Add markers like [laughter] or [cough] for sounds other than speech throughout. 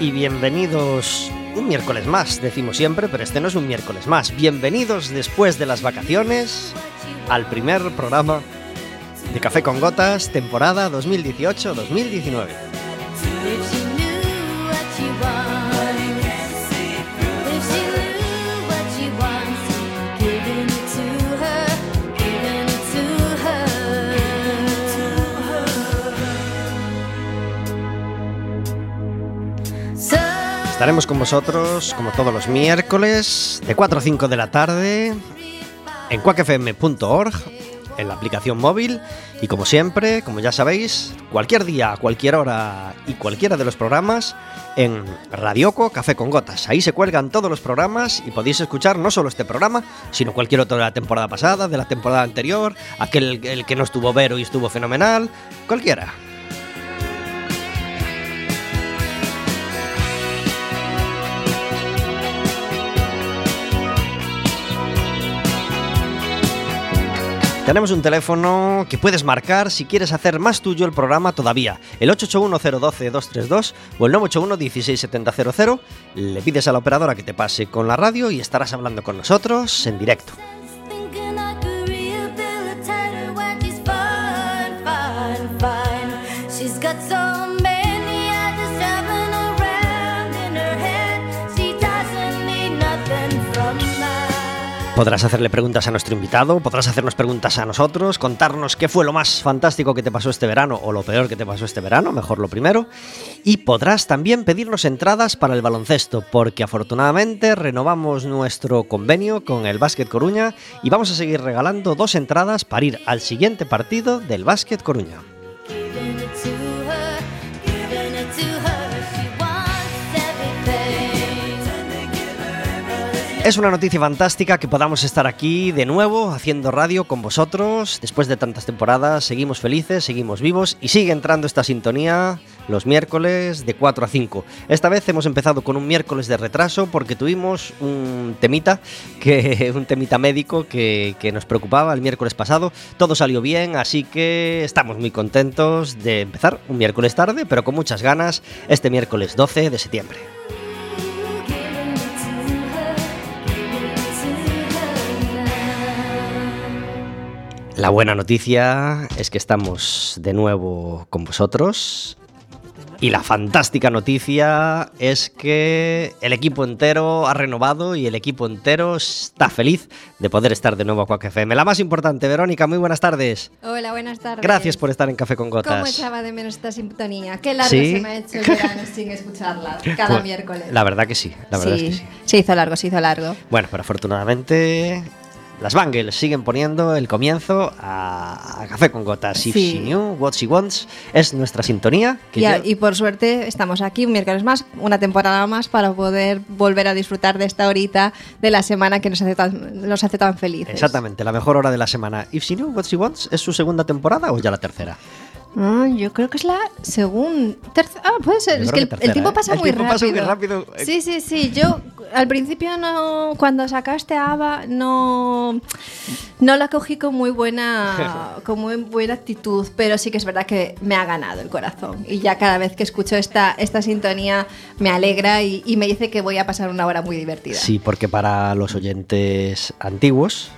y bienvenidos un miércoles más, decimos siempre, pero este no es un miércoles más. Bienvenidos después de las vacaciones al primer programa de Café con Gotas, temporada 2018-2019. Estaremos con vosotros como todos los miércoles de 4 a 5 de la tarde en cuacfm.org, en la aplicación móvil y como siempre, como ya sabéis, cualquier día, cualquier hora y cualquiera de los programas en Radioco Café con Gotas. Ahí se cuelgan todos los programas y podéis escuchar no solo este programa, sino cualquier otro de la temporada pasada, de la temporada anterior, aquel el que no estuvo Vero y estuvo fenomenal, cualquiera. Tenemos un teléfono que puedes marcar si quieres hacer más tuyo el programa todavía. El 881-012-232 o el 981-16700. Le pides a la operadora que te pase con la radio y estarás hablando con nosotros en directo. Podrás hacerle preguntas a nuestro invitado, podrás hacernos preguntas a nosotros, contarnos qué fue lo más fantástico que te pasó este verano o lo peor que te pasó este verano, mejor lo primero. Y podrás también pedirnos entradas para el baloncesto, porque afortunadamente renovamos nuestro convenio con el Básquet Coruña y vamos a seguir regalando dos entradas para ir al siguiente partido del Básquet Coruña. Es una noticia fantástica que podamos estar aquí de nuevo haciendo radio con vosotros. Después de tantas temporadas, seguimos felices, seguimos vivos y sigue entrando esta sintonía los miércoles de 4 a 5. Esta vez hemos empezado con un miércoles de retraso porque tuvimos un temita, que, [laughs] un temita médico que, que nos preocupaba el miércoles pasado. Todo salió bien, así que estamos muy contentos de empezar un miércoles tarde, pero con muchas ganas, este miércoles 12 de septiembre. La buena noticia es que estamos de nuevo con vosotros. Y la fantástica noticia es que el equipo entero ha renovado y el equipo entero está feliz de poder estar de nuevo a Quack FM. La más importante, Verónica, muy buenas tardes. Hola, buenas tardes. Gracias por estar en Café con Gotas. ¿Cómo echaba de menos esta sintonía? Qué largo se me ha hecho el verano [laughs] sin escucharla cada pues, miércoles. La verdad que sí, la verdad sí, es que sí. Se hizo largo, se hizo largo. Bueno, pero afortunadamente las Bangles siguen poniendo el comienzo a, Café con Gotas. If she knew what she wants es nuestra sintonía. y, por suerte estamos aquí un miércoles más, una temporada más para poder volver a disfrutar de esta horita de la semana que nos hace tan, nos hace tan felices. Exactamente, la mejor hora de la semana. If she knew what she wants es su segunda temporada o ya la tercera. Ah, yo creo que es la segunda. Ah, puede ser. es que el, tiempo ¿eh? pasa, muy, rápido. pasa muy rápido. Sí, sí, sí. Yo al principio no. Cuando sacaste a Ava, no. No la cogí con muy buena. [laughs] con muy buena actitud. Pero sí que es verdad que me ha ganado el corazón. Y ya cada vez que escucho esta, esta sintonía me alegra y, y me dice que voy a pasar una hora muy divertida. Sí, porque para los oyentes antiguos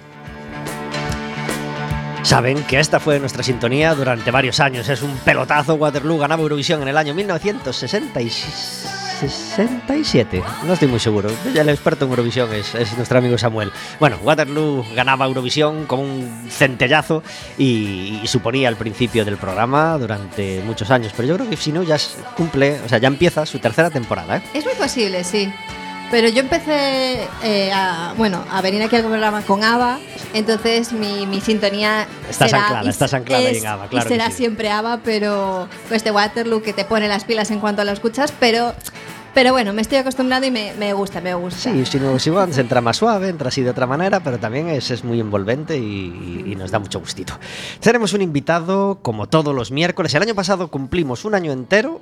Saben que esta fue nuestra sintonía durante varios años. Es un pelotazo. Waterloo ganaba Eurovisión en el año 1966. 67. No estoy muy seguro. El experto en Eurovisión es, es nuestro amigo Samuel. Bueno, Waterloo ganaba Eurovisión con un centellazo y, suponía el principio del programa durante muchos años. Pero yo creo que si no, ya cumple, o sea, ya empieza su tercera temporada. ¿eh? Es muy posible, sí. Pero yo empecé eh, a, bueno, a venir aquí al programa con ABBA, entonces mi, mi sintonía Estás será, anclada, y estás anclada ahí es- en ABBA, y claro que será sí. siempre ABBA, pero pues de Waterloo que te pone las pilas en cuanto lo escuchas, pero, pero bueno, me estoy acostumbrando y me, me gusta, me gusta. Sí, si no, si se entra más suave, entra así de otra manera, pero también es, es muy envolvente y, y nos da mucho gustito. Tenemos un invitado como todos los miércoles. El año pasado cumplimos un año entero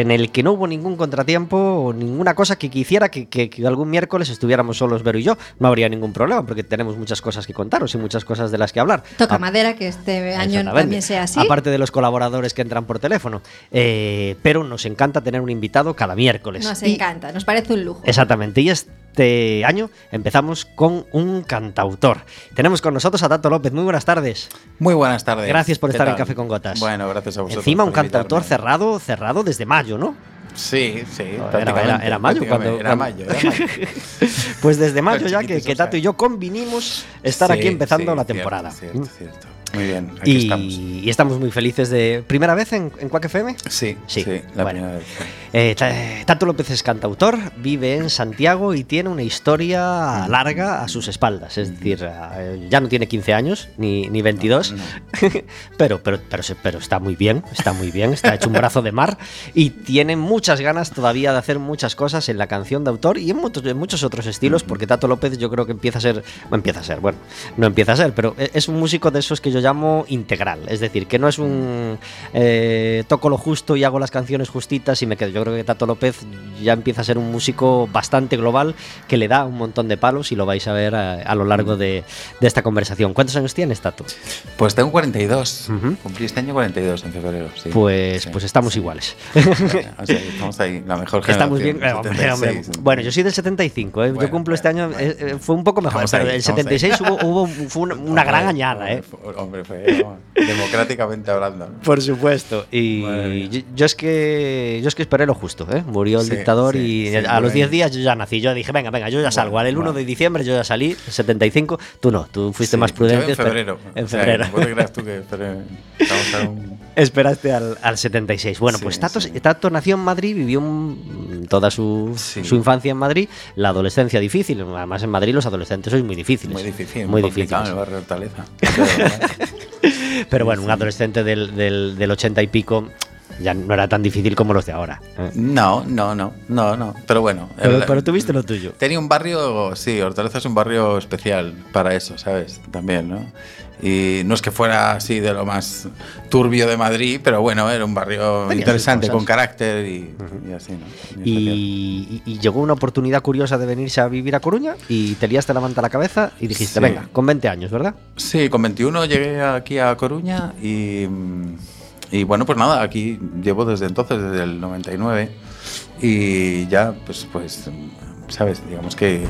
en el que no hubo ningún contratiempo o ninguna cosa que quisiera que, que- que algún miércoles estuviéramos solos Vero y yo. No habría ningún problema porque tenemos muchas cosas que contaros y muchas cosas de las que hablar. Toca A- madera que este año también sea así. Aparte de los colaboradores que entran por teléfono. Eh, pero nos encanta tener un invitado cada miércoles. Nos Y- encanta, nos parece un lujo. Exactamente, y este año empezamos con un cantautor. Tenemos con nosotros a Tato López. Muy buenas tardes. Muy buenas tardes. Gracias por ¿Qué estar en? Café con Gotas. Bueno, gracias a vosotros. Encima un cantautor invitarme. cerrado, cerrado desde mayo, ¿no? Sí, sí. Era- prácticamente, era- era mayo cuando- Era mayo, era mayo. [laughs] Pues desde mayo ya que. Tato y yo convinimos estar Sí, aquí empezando sí, la temporada. Cierto, cierto. Muy bien, aquí Y, estamos. y estamos muy felices de... ¿Primera vez en, en Quack FM? Sí, Sí, sí, la bueno. primera vez. Eh, Ta- Tato López es cantautor, vive en Santiago y tiene una historia larga a sus espaldas. Es decir, eh, ya no tiene 15 años ni, ni 22, No, [laughs] pero, pero, pero, se- pero está muy bien, está muy bien, está hecho un brazo de mar y tiene muchas ganas todavía de hacer muchas cosas en la canción de autor y en muchos, en muchos otros estilos, porque Tato López yo creo que empieza a ser, bueno, empieza a ser, bueno, no empieza a ser, pero e- es un músico de esos que yo llamo integral, es decir, que no es un eh, toco lo justo y hago las canciones justitas y me quedo. Yo creo que Tato López ya empieza a ser un músico bastante global que le da un montón de palos y lo vais a ver a, a lo largo de, de esta conversación. ¿Cuántos años tienes, Tato? Pues tengo 42. Ujú. Cumplí este año 42 en febrero. sí. Pues, Sí. pues estamos iguales. [laughs] O sea, estamos ahí, la mejor Estamos bien. eh, hombre, hombre. 76. Bueno, yo soy del 75, ¿eh? yo Bueno, cumplo este año, bueno, eh, eh, fue un poco mejor, Estamos pero ahí, el estamos 76 hubo, hubo- fue una, una gran añada, ¿eh? Hombre, fue vamos, [laughs] democráticamente hablando. Por supuesto. Y yo, yo es que yo es que esperé lo justo, ¿eh? Murió el Sí, dictador sí, y sí, a los bueno. 10 días yo ya nací. Yo dije, venga, venga, yo ya salgo. Al el 1 de diciembre yo ya salí, el 75. Tú no, tú fuiste Sí, más prudente. yo en febrero. En O sea, febrero. no te creas tú que esperé- estamos aún- Esperaste al, al 76. Bueno, Sí, pues Tato, sí. Tato nació en Madrid, vivió un- toda su, Sí. su infancia en Madrid, la adolescencia difícil. Además, en Madrid los adolescentes sois muy difíciles. Muy difícil, Muy difíciles. el barrio Hortaleza. [laughs] Pero bueno, un adolescente del, del, del 80 y pico ya no era tan difícil como los de ahora. ¿eh? No, no, no, no, no. Pero bueno. Pero, pero tuviste lo tuyo. Tenía un barrio, sí, Hortaleza es un barrio especial para eso, ¿sabes? También, ¿no? Y no es que fuera así de lo más turbio de Madrid, pero bueno, era un barrio Tenía interesante, con carácter y, y así, ¿no? Y, y- y llegó una oportunidad curiosa de venirse a vivir a Coruña y te liaste la manta a la cabeza y dijiste, Sí. venga, con 20 años, ¿verdad? Sí, con 21 llegué aquí a Coruña y, mm, y bueno, pues nada, aquí llevo desde entonces, desde el 99 y ya, pues, pues sabes, digamos que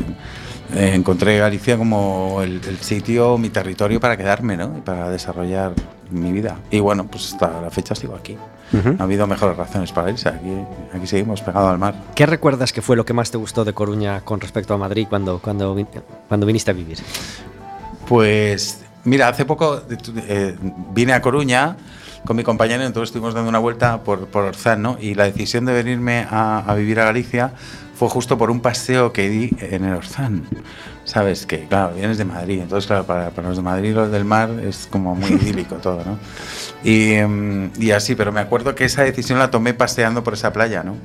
eh, encontré Galicia como el, el sitio, mi territorio para quedarme, ¿no? Y para desarrollar mi vida. Y bueno, pues hasta la fecha sigo aquí. No ha habido mejores razones para irse. Aquí, aquí seguimos pegados al mar. ¿Qué recuerdas que fue lo que más te gustó de Coruña con respecto a Madrid cuando, cuando, cuando viniste a vivir? Pues mira, hace poco eh, vine a Coruña con mi compañero, entonces estuvimos dando una vuelta por, por Orzán, ¿no? Y la decisión de venirme a, a vivir a Galicia fue justo por un paseo que di en el Orzán. Sabes que, claro, vienes de Madrid, entonces, claro, para, para los de Madrid, los del mar, es como muy [laughs] idílico todo, ¿no? Y, mm, y así, pero me acuerdo que esa decisión la tomé paseando por esa playa, ¿no?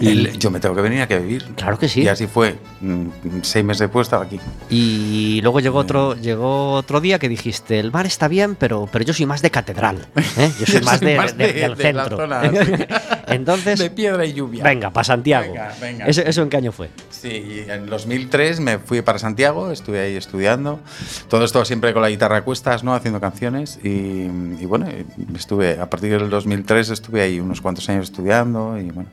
Y- El- yo me tengo que venir aquí a vivir. Claro que sí. Y así fue. Mm, Seis meses después estaba aquí. Y luego llegó otro, llegó otro día que dijiste, el mar está bien, pero, pero yo soy más de catedral. ¿eh? Yo soy [laughs] Yo más, soy de, más de- de- del centro. zona, [laughs] Entonces, de piedra y lluvia. venga, para Santiago. Venga, venga. ¿Eso, ¿Eso en qué año fue? Sí, en 2003 me fui para Santiago, estuve ahí estudiando. Todo esto siempre con la guitarra a cuestas, ¿no? Haciendo canciones. Y, y bueno, estuve, a partir del 2003 estuve ahí unos cuantos años estudiando y bueno.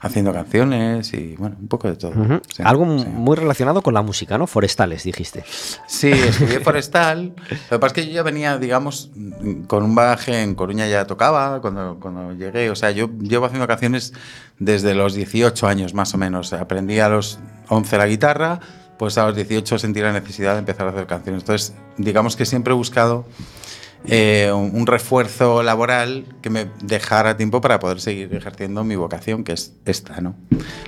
Haciendo canciones y bueno, un poco de todo. Sí, Algo sí. muy relacionado con la música, ¿no? Forestales, dijiste. Sí, estudié [laughs] forestal. Lo que pasa es que yo ya venía, digamos, con un bagaje en Coruña ya tocaba cuando, cuando llegué. O sea, yo llevo haciendo canciones desde los 18 años más o menos. Aprendí a los 11 la guitarra, pues a los 18 sentí la necesidad de empezar a hacer canciones. Entonces, digamos que siempre he buscado eh, un refuerzo laboral que me dejara tiempo para poder seguir ejerciendo mi vocación, que es esta, ¿no?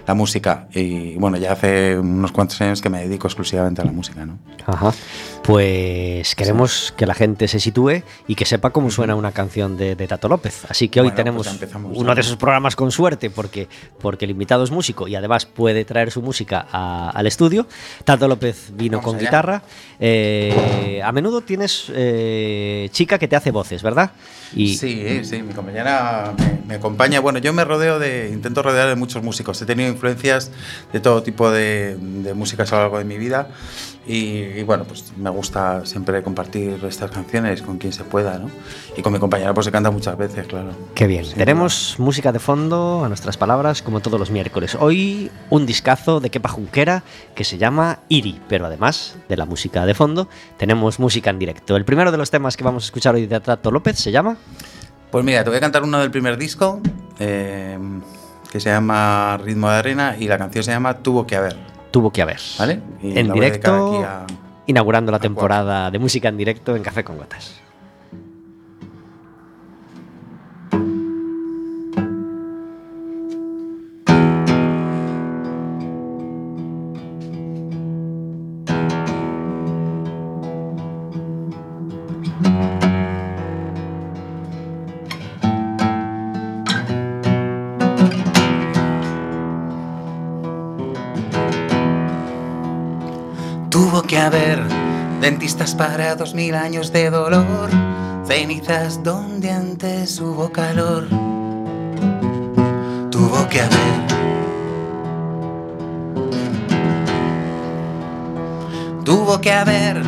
La música. Y bueno, ya hace unos cuantos años que me dedico exclusivamente a la música, ¿no? Ajá. Pues queremos que la gente se sitúe y que sepa cómo suena una canción de, de Tato López. Así que hoy Bueno, tenemos pues ya empezamos, uno ¿no? de esos programas con suerte porque, porque el invitado es músico y además puede traer su música a- al estudio. Tato López vino Vamos con allá. guitarra. Eh, a menudo tienes eh, chica que te hace voces, ¿verdad? Y, Sí, sí, mi compañera me, me acompaña. Bueno, yo me rodeo de, intento rodear de muchos músicos. He tenido influencias de todo tipo de, de músicas a lo largo de mi vida y, y, bueno, pues me gusta siempre compartir estas canciones con quien se pueda, ¿no? Y con mi compañera pues se canta muchas veces, claro. Qué bien. Sí, Tenemos música de fondo a nuestras palabras como todos los miércoles. Hoy un discazo de Kepa Junquera que se llama Iri, pero además de la música de fondo tenemos música en directo. El primero de los temas que vamos a escuchar hoy de Tato López se llama Pues mira, te voy a cantar uno del primer disco eh, que se llama Ritmo de Arena y la canción se llama Tuvo que haber, Tuvo que haber. ¿vale? Y En directo, a- inaugurando la cuatro. temporada de música en directo en Café con Gotas. Para dos mil años de dolor, cenizas donde antes hubo calor. Tuvo que haber. Tuvo que haber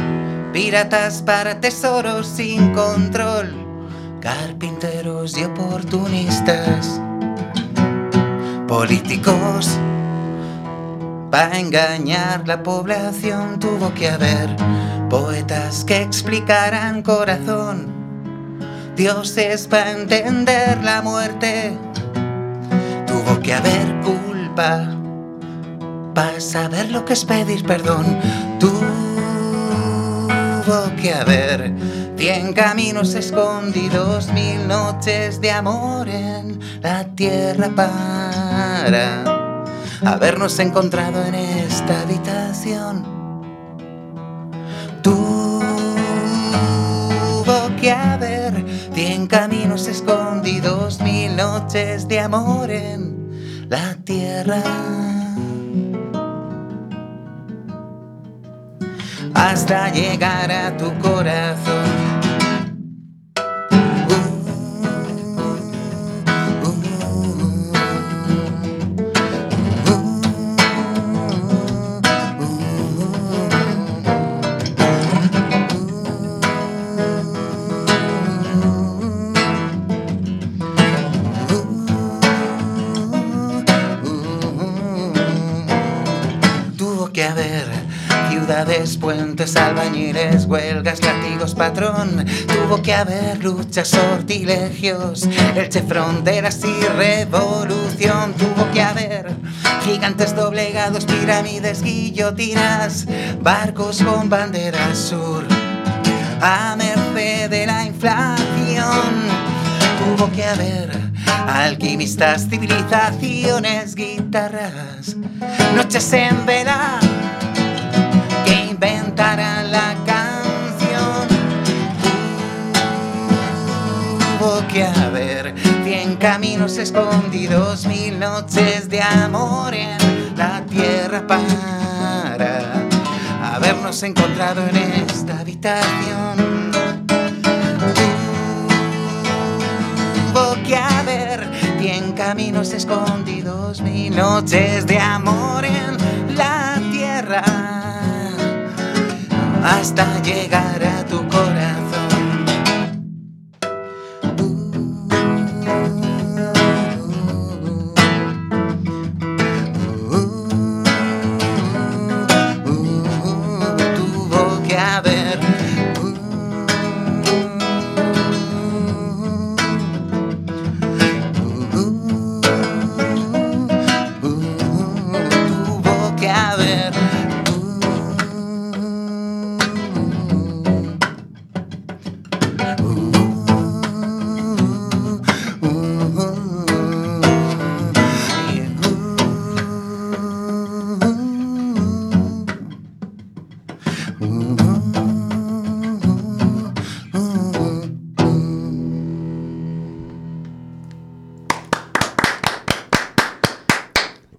piratas para tesoros sin control, carpinteros y oportunistas, políticos para engañar la población tuvo que haber poetas que explicaran corazón, dioses para entender la muerte. Tuvo que haber culpa para saber lo que es pedir perdón. Tuvo que haber cien caminos escondidos, mil noches de amor en la tierra para habernos encontrado en esta habitación. Tuvo que haber cien caminos escondidos, mil noches de amor en la tierra. Hasta llegar a tu corazón. Ciudades, puentes, albañiles, huelgas, látigos, patrón. Tuvo que haber luchas, sortilegios, elche, fronteras y revolución. Tuvo que haber gigantes doblegados, pirámides, guillotinas, barcos con bandera sur. A merced de la inflación tuvo que haber alquimistas, civilizaciones, guitarras, noches en vela inventaran la canción. Tuvo que haber cien caminos escondidos, mil noches de amor en la tierra para habernos encontrado en esta habitación. Tuvo que haber cien caminos escondidos, mil noches de amor en la tierra, hasta llegar a tu corazón.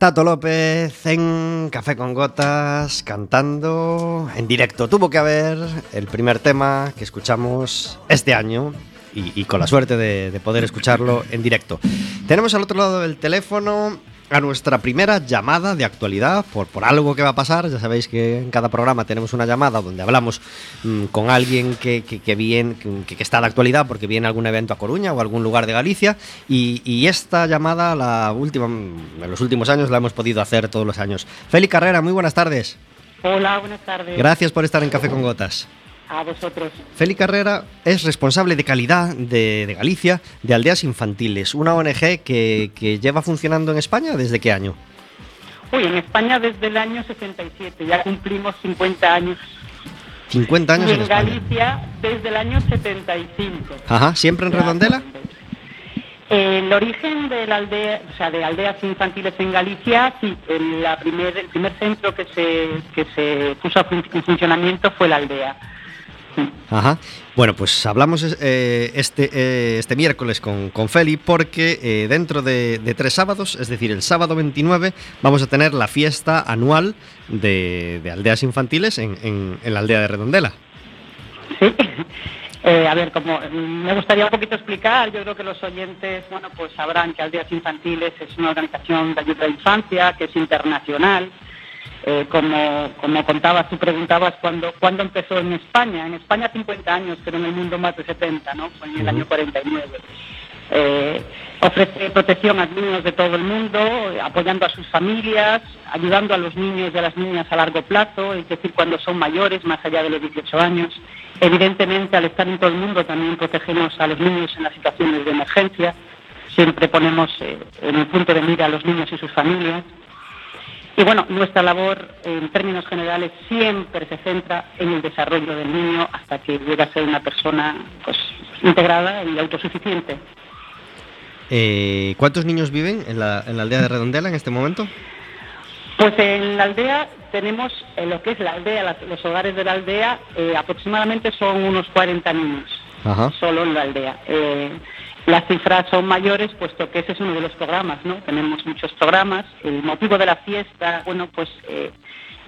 Tato López en Café con Gotas cantando en directo. Tuvo que haber el primer tema que escuchamos este año y, con la suerte de, de poder escucharlo en directo. Tenemos al otro lado del teléfono a nuestra primera llamada de actualidad por, por algo que va a pasar. Ya sabéis que en cada programa tenemos una llamada donde hablamos mm, con alguien que, que, que, que, está de actualidad porque viene algún evento a Coruña o algún lugar de Galicia. Y, y, esta llamada, la última, en los últimos años, la hemos podido hacer todos los años. Feli Carrera, muy buenas tardes. Hola, buenas tardes. Gracias por estar en Café con Gotas. A vosotros. Feli Carrera es responsable de calidad de, de, Galicia de Aldeas Infantiles, una ONG que, que, lleva funcionando en España desde qué año? Uy, en España desde el año 67, ya cumplimos 50 años. 50 años y en. Galicia desde el año 75. Ajá, ¿siempre en Redondela? El origen de la aldea, o sea, de aldeas infantiles en Galicia, sí, el, la primer, el primer centro que se, que se puso en funcionamiento fue la aldea. [laughs] Ajá. Bueno, pues hablamos eh, este, eh, este miércoles con, con Feli porque eh, dentro de, tres sábados, es decir, el sábado 29, vamos a tener la fiesta anual de, de aldeas infantiles en, en, la aldea de Redondela. Sí. [laughs] a ver, como me gustaría un poquito explicar, yo creo que los oyentes, bueno, pues sabrán que Aldeas Infantiles es una organización de ayuda a la infancia, que es internacional, eh, como, como contabas, tú preguntabas cuándo, cuándo empezó en España. En España 50 años, pero en el mundo más de 70, ¿no? Fue en el uh -huh. año 49. Eh, ofrece protección a niños de todo el mundo, apoyando a sus familias, ayudando a los niños y a las niñas a largo plazo, es decir, cuando son mayores, más allá de los 18 años. Evidentemente, al estar en todo el mundo, también protegemos a los niños en las situaciones de emergencia. Siempre ponemos eh, en el punto de mira a los niños y sus familias. Y bueno, nuestra labor en términos generales siempre se centra en el desarrollo del niño hasta que llega a ser una persona pues, integrada y autosuficiente. Eh, ¿Cuántos niños viven en la, en la, aldea de Redondela en este momento? Pues en la aldea tenemos, en lo que es la aldea, los hogares de la aldea, eh, aproximadamente son unos 40 niños, Ajá. solo en la aldea. Las cifras son mayores, puesto que ese es uno de los programas, ¿no? Tenemos muchos programas. El motivo de la fiesta, bueno, pues eh,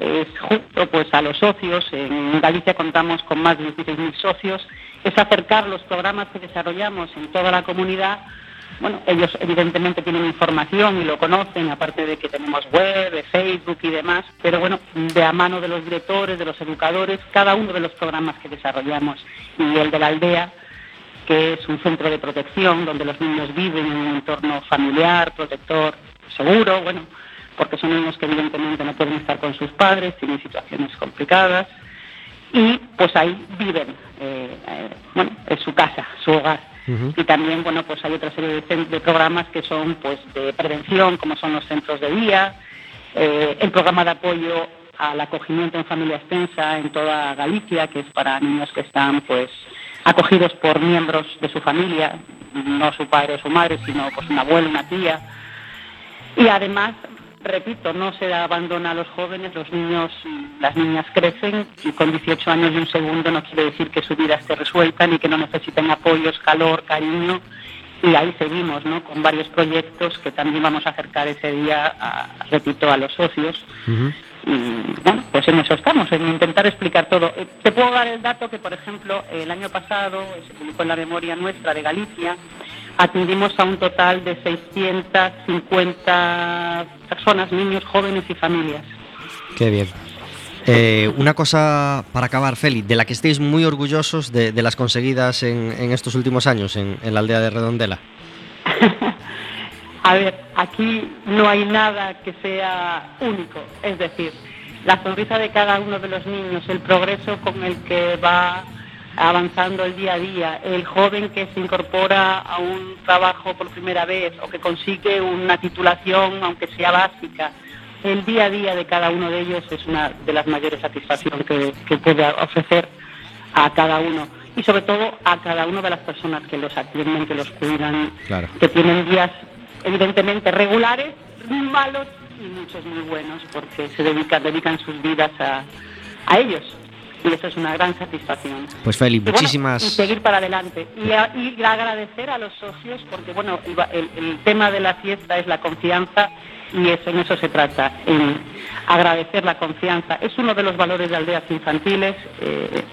es justo pues a los socios. En Galicia contamos con más de 16.000 socios. Es acercar los programas que desarrollamos en toda la comunidad. Bueno, ellos evidentemente tienen información y lo conocen, aparte de que tenemos web, Facebook y demás, pero bueno, de a mano de los directores, de los educadores, cada uno de los programas que desarrollamos y el de la aldea, que es un centro de protección donde los niños viven en un entorno familiar, protector, seguro, bueno, porque son niños que evidentemente no pueden estar con sus padres, tienen situaciones complicadas y pues ahí viven, eh, eh, bueno, es su casa, su hogar. Uh -huh. Y también, bueno, pues hay otra serie de, de, programas que son pues de prevención, como son los centros de día, eh, el programa de apoyo al acogimiento en familia extensa en toda Galicia, que es para niños que están pues acogidos por miembros de su familia, no su padre o su madre, sino pues un abuelo, una tía. Y además, repito, no se abandona a los jóvenes, los niños, las niñas crecen y con 18 años y un segundo no quiere decir que su vida esté resuelta ni que no necesiten apoyos, calor, cariño. Y ahí seguimos, ¿no? Con varios proyectos que también vamos a acercar ese día, repito, a los socios. Y bueno, pues en eso estamos, en intentar explicar todo. Eh, te puedo dar el dato que, por ejemplo, el año pasado, se publicó en la memoria nuestra de Galicia, atendimos a un total de 650 personas, niños, jóvenes y familias. Qué bien. Eh, una cosa para acabar, Feli, de la que estéis muy orgullosos de, las conseguidas en, estos últimos años en la aldea de Redondela. A ver, aquí no hay nada que sea único, es decir, la sonrisa de cada uno de los niños, el progreso con el que va avanzando el día a día, el joven que se incorpora a un trabajo por primera vez o que consigue una titulación, aunque sea básica, el día a día de cada uno de ellos es una de las mayores satisfacciones que, que puede ofrecer a cada uno y sobre todo a cada una de las personas que los atienden, que los cuidan, claro. que tienen días evidentemente regulares, malos y muchos muy buenos porque se dedican, dedican sus vidas a, a ellos. y eso es una gran satisfacción. Pues bueno, muchísimas... y seguir para adelante. Y, a- y agradecer a los socios, porque bueno, el- el tema de la fiesta es la confianza y eso, en eso se trata, en agradecer la confianza. Es uno de los valores de aldeas infantiles. eh,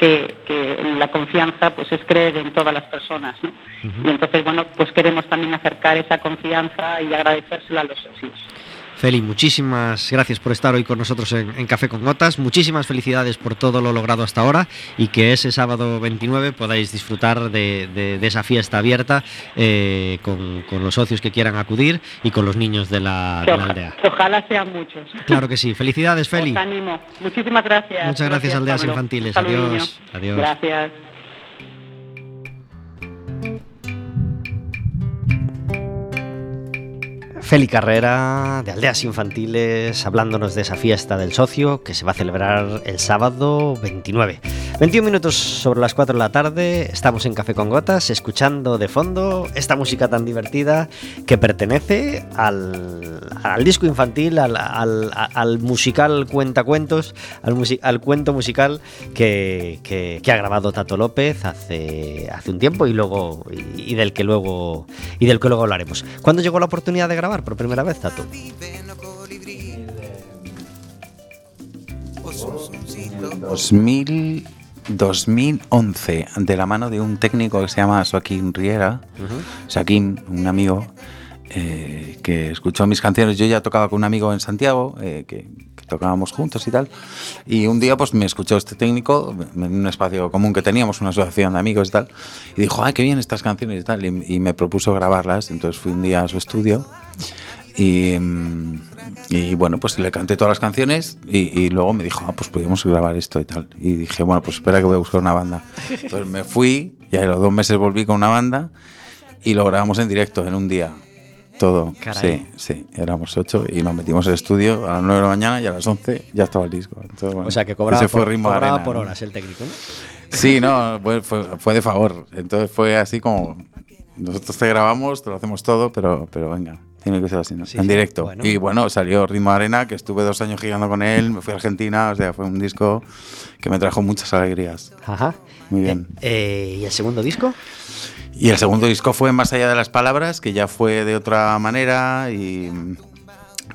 que, que la confianza pues es creer en todas las personas, ¿no? Y entonces, bueno, pues queremos también acercar esa confianza y agradecérsela a los socios. Feli, muchísimas gracias por estar hoy con nosotros en, en Café con Gotas. Muchísimas felicidades por todo lo logrado hasta ahora y que ese sábado 29 podáis disfrutar de, de- de esa fiesta abierta eh, con, con los socios que quieran acudir y con los niños de la, de aldea. ojalá sean muchos. Claro que sí. Felicidades, Feli. Os animo. Muchísimas gracias. Muchas gracias, Aldeas Pablo. Infantiles. Adiós. niño. Adiós. Gracias. Feli Carrera, de Aldeas Infantiles, hablándonos de esa fiesta del socio que se va a celebrar el sábado 29. 21 minutos sobre las 4 de la tarde, estamos en Café con Gotas, escuchando de fondo esta música tan divertida que pertenece al, al disco infantil, al, al- al musical Cuentacuentos, al, al cuento musical que, que- que ha grabado Tato López hace, hace un tiempo y luego y, y del que luego y del que luego hablaremos. ¿Cuándo llegó la oportunidad de grabar por primera vez, Tato? 2000, 2011, de la mano de un técnico que se llama Joaquín Riera, Joaquín, un amigo eh, que escuchó mis canciones. Yo ya tocaba con un amigo en Santiago, eh, que, que tocábamos juntos y tal. Y un día pues me escuchó este técnico en un espacio común que teníamos, una asociación de amigos y tal. Y dijo, ay, qué bien estas canciones y tal. Y, y me propuso grabarlas. Entonces fui un día a su estudio. Y, mm, y, bueno, pues le canté todas las canciones y, y luego me dijo, ah, pues podríamos grabar esto y tal. Y dije, bueno, pues espera que voy a buscar una banda. Entonces me fui y a los dos meses volví con una banda y lo grabamos en directo en un día. Todo. Caray. Sí, sí. Éramos ocho y nos metimos al estudio a las nueve de la mañana y a las once ya estaba el disco. Entonces, bueno, O sea que cobraba, por, ritmo cobraba arena, por ¿no? horas el técnico, ¿no? Sí, no, fue, fue, fue de favor. Entonces fue así como, nosotros te grabamos, te lo hacemos todo, pero, pero venga, tiene que ser así, ¿no? Sí, en sí. directo. Bueno. Y bueno, salió Ritmo de Arena, que estuve dos años girando con él, me fui a Argentina, o sea, fue un disco que me trajo muchas alegrías. Ajá. Muy bien. Eh, eh, ¿Y el segundo disco? Y el segundo disco fue Más allá de las palabras, que ya fue de otra manera y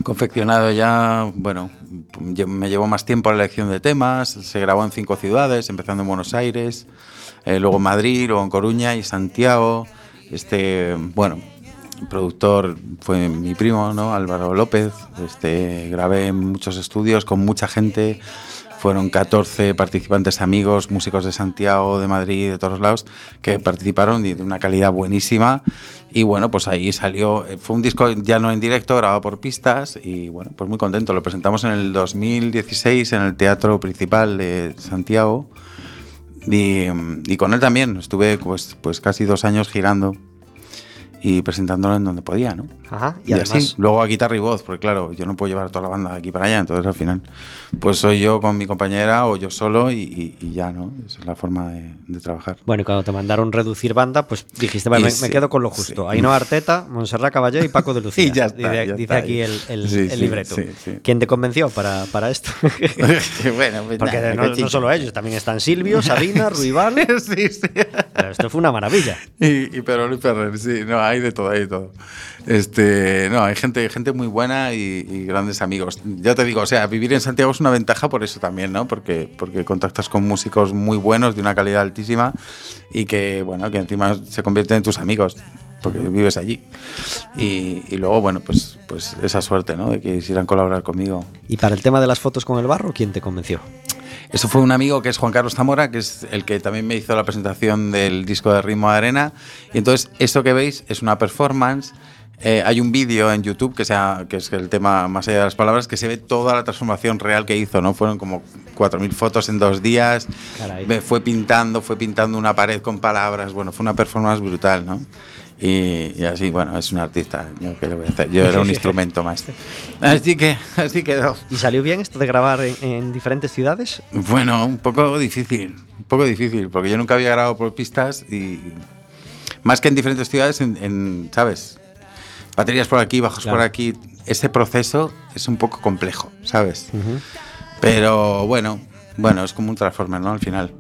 confeccionado ya, bueno, me llevó más tiempo la elección de temas, se grabó en cinco ciudades, empezando en Buenos Aires, eh, luego en Madrid, luego en Coruña y Santiago. Este, bueno, el productor fue mi primo, ¿no? Álvaro López. Este, grabé en muchos estudios con mucha gente. Fueron 14 participantes amigos, músicos de Santiago, de Madrid, de todos lados, que participaron de una calidad buenísima. Y bueno, pues ahí salió, eh, fue un disco ya no en directo, grabado por pistas y bueno, pues muy contento. Lo presentamos en el 2016 en el Teatro Principal de Santiago. Y, y con él también estuve pues, pues casi dos años girando y presentándolo en donde podía, ¿no? Ajá. Y, así, luego a guitarra y voz, porque claro, yo no puedo llevar a toda la banda de aquí para allá, entonces al final, pues soy yo con mi compañera o yo solo y, y- y ya, ¿no? Esa es la forma de, de trabajar. Bueno, y cuando te mandaron reducir banda, pues dijiste, vale, Y me, sí, me quedo con lo justo. sí. Ainhoa Arteta, Montserrat Caballé y Paco de [laughs] Lucía. Y ya está, dice ya dice está. aquí el, el- Sí, el libreto. ¿Quién te convenció para, para esto? [laughs] bueno, pues [laughs] Porque nada, no, no solo ellos, también están Silvio, Sabina, Ruibal. sí, sí. Pero Esto fue una maravilla. Y, y y Ferrer, sí, no, hay de todo, hay de todo. Este, no, hay gente, gente muy buena y, y grandes amigos. Ya te digo, o sea, vivir en Santiago es una ventaja por eso también, ¿no? Porque, porque contactas con músicos muy buenos, de una calidad altísima y que, bueno, que encima se convierten en tus amigos porque vives allí. Y, y luego, bueno, pues, pues esa suerte, ¿no? De que quisieran colaborar conmigo. Y para el tema de las fotos con el barro, ¿quién te convenció? Eso fue un amigo que es Juan Carlos Zamora, que es el que también me hizo la presentación del disco de Ritmo de Arena. Y entonces, eso que veis es una performance. Eh, hay un vídeo en YouTube que, sea, que es el tema más allá de las palabras, que se ve toda la transformación real que hizo, ¿no? Fueron como 4.000 fotos en dos días. Caray. Me fue pintando, fue pintando una pared con palabras. Bueno, fue una performance brutal, ¿no? Y, y así, bueno, es un artista. Yo, ¿qué le voy a hacer? Yo era un [laughs] instrumento más. Así que, así quedó. ¿Y salió bien esto de grabar en, en diferentes ciudades? Bueno, un poco difícil, un poco difícil, porque yo nunca había grabado por pistas y más que en diferentes ciudades, en, en, ¿sabes? Baterías por aquí, bajos Claro. por aquí, ese proceso es un poco complejo, ¿sabes? Pero bueno, Bueno, es como un Transformer, ¿no? Al final.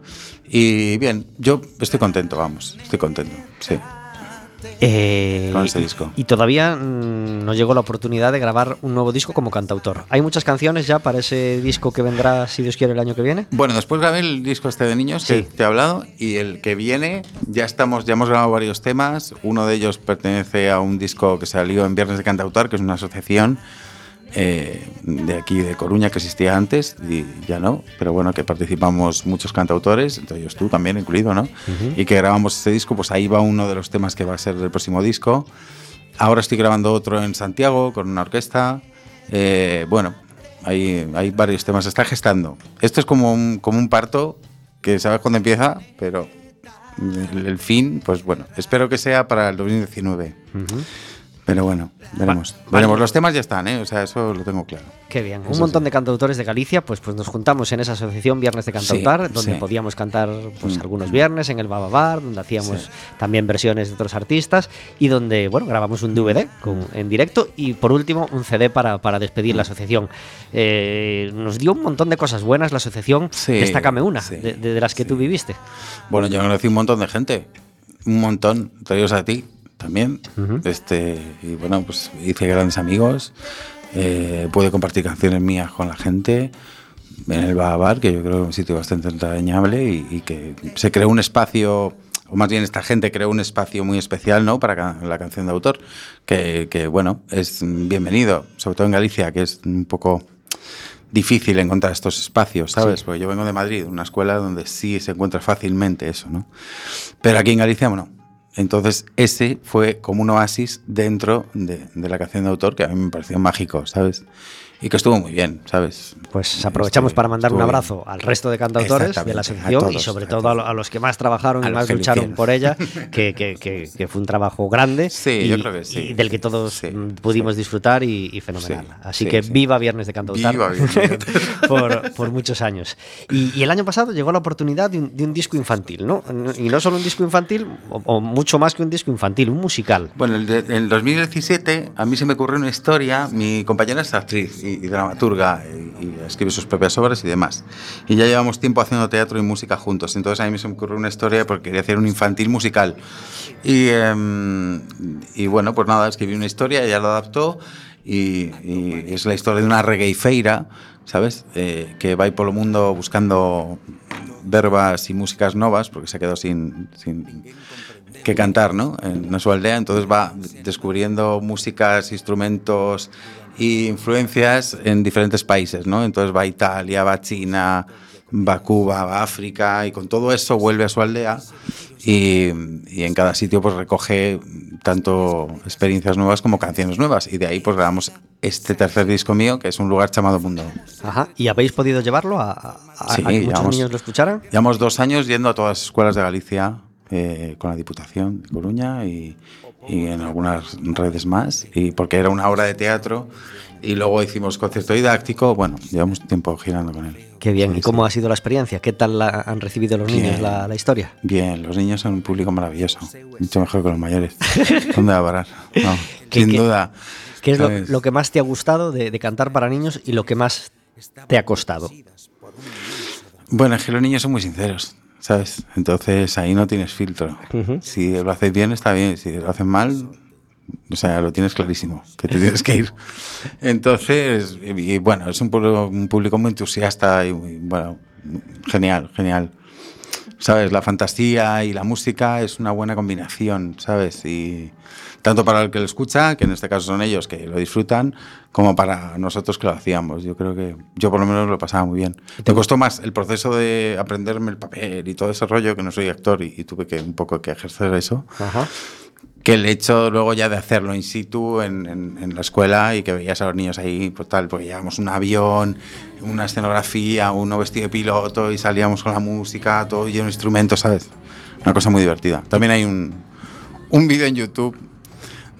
Y bien, yo estoy contento, vamos, estoy contento, sí. Eh, Con este disco. Y todavía mm, no llegó la oportunidad de grabar un nuevo disco como cantautor. ¿Hay muchas canciones ya para ese disco que vendrá, si Dios quiere, el año que viene? Bueno, después grabé el disco este de niños que Sí. te he hablado y el que viene ya estamos, ya hemos grabado varios temas. Uno de ellos pertenece a un disco que salió en Viernes de Cantautor, que es una asociación eh, de aquí de Coruña que existía antes y ya no, pero bueno, que participamos muchos cantautores, entre ellos tú también incluido, ¿no? Y que grabamos este disco, pues ahí va uno de los temas que va a ser el próximo disco. Ahora estoy grabando otro en Santiago con una orquesta. Eh, bueno, hay, hay varios temas, se está gestando. Esto es como un, como un parto que sabes cuándo empieza, pero el, el fin, pues bueno, espero que sea para el 2019. Pero bueno, veremos. veremos. Los temas ya están, ¿eh? O sea, eso lo tengo claro. Qué bien. Un Eso montón sí. de cantautores de Galicia, pues, pues nos juntamos en esa asociación Viernes de Cantautar, Sí, donde sí. podíamos cantar pues, Mm. algunos viernes en el Bababar, donde hacíamos Sí. también versiones de otros artistas y donde, bueno, grabamos un DVD con- en directo y por último un CD para, para despedir Mm. la asociación. Eh, nos dio un montón de cosas buenas la asociación. Sí, Destácame una sí, de, de las que sí. tú viviste. Bueno, yo conocí un montón de gente. Un montón. Traídos a ti también. Ujú. este, y bueno, pues hice grandes amigos. Eh, pude compartir canciones mías con la gente en el Babar, que yo creo que es un sitio bastante entrañable y, y que se creó un espacio, o más bien esta gente creó un espacio muy especial ¿no? para la canción de autor, que, que, bueno, es bienvenido, sobre todo en Galicia, que es un poco difícil encontrar estos espacios, ¿sabes? Porque yo vengo de Madrid, una escuela donde sí se encuentra fácilmente eso, ¿no? Pero aquí en Galicia, bueno. Entonces, ese fue como un oasis dentro de, la canción de autor que a mí me pareció mágico, ¿sabes? Y que estuvo muy bien, ¿sabes? Pues aprovechamos Estuvo- para mandar un bien. abrazo al resto de cantautores de la asociación y sobre a todo a, los que más trabajaron y más lucharon por ella, [laughs] que, que- que- que fue un trabajo grande Sí, y, yo creo que sí. y del que todos Sí, mm, pudimos disfrutar y, y fenomenal. Sí, Así sí, que viva Viernes de Cantautar [laughs] por, por muchos años. Y, y el año pasado llegó la oportunidad de un, de un disco infantil, ¿no? Y no solo un disco infantil, o, o mucho más que un disco infantil, un musical. Bueno, el en el 2017 a mí se me ocurrió una historia. Mi compañera es actriz y, y dramaturga y, escribe sus propias obras y demás. Y ya llevamos tiempo haciendo teatro y música juntos. Entonces a mí se me ocurrió una historia porque quería hacer un infantil musical. Y, em, y bueno, pues nada, escribí una historia, ella lo adaptó y, y es la historia de una feira, ¿sabes? Eh, que va por el mundo buscando verbas y músicas novas porque se quedó sin, sin que cantar, ¿no? En su aldea, entonces va descubriendo músicas, instrumentos e influencias en diferentes países, ¿no? Entonces va a Italia, va a China, va a Cuba, va a África y con todo eso vuelve a su aldea y, y en cada sitio pues recoge tanto experiencias nuevas como canciones nuevas y de ahí pues grabamos este tercer disco mío que es un lugar llamado Mundo. Ajá. ¿Y habéis podido llevarlo a, a- a- Sí, a que muchos llevamos- niños lo escucharan? Llevamos dos años yendo a todas las escuelas de Galicia eh, con la Diputación de Coruña y, y en algunas redes más, y porque era una obra de teatro y luego hicimos concierto didáctico. Bueno, llevamos tiempo girando con él. Qué bien. ¿Y cómo ha sido la experiencia? ¿Qué tal la han recibido los niños la, la historia? Bien, los niños son un público maravilloso, mucho mejor que los mayores. [laughs] ¿Dónde va a parar? No, ¿Qué- sin qué- duda. ¿Qué es lo que más te ha gustado de, de cantar para niños y lo que más te ha costado? Bueno, es que los niños son muy sinceros, ¿sabes? Entonces ahí no tienes filtro. Si lo haces bien, está bien. Si lo haces mal, o sea, lo tienes clarísimo, que te tienes que ir. [laughs] Entonces, y, bueno, es un público, un público muy entusiasta y muy, bueno, genial, genial. ¿Sabes? La fantasía y la música es una buena combinación, ¿sabes? Y tanto para el que lo escucha, que en este caso son ellos que lo disfrutan, como para nosotros que lo hacíamos. Yo creo que yo por lo menos lo pasaba muy bien. Me costó más el proceso de aprenderme el papel y todo ese rollo, que no soy actor y, tuve que un poco que ejercer eso, Ajá. Que el hecho luego ya de hacerlo in situ en, en- la escuela y que veías a los niños ahí, pues tal, porque llevábamos un avión, una escenografía, uno vestido de piloto y salíamos con la música, todo lleno de instrumentos, ¿sabes? Una cosa muy divertida. También hay un, un vídeo en YouTube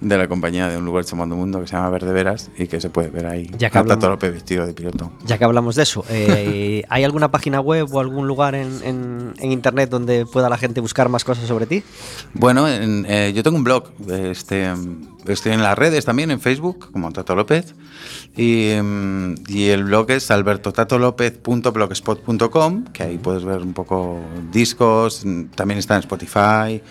de la compañía de Un lugar llamado mundo que se llama Verde Veras y que se puede ver ahí Ya que hablamos- López vestido de piloto. Ya que hablamos de eso, eh, ¿hay alguna página web o algún lugar en, en- en internet donde pueda la gente buscar más cosas sobre ti? Bueno, en- eh, yo tengo un blog, este, estoy en las redes también, en Facebook, como Tato López, y, mm, y el blog es albertotatolopez.blogspot.com, que ahí puedes ver un poco discos, mm, también está en Spotify.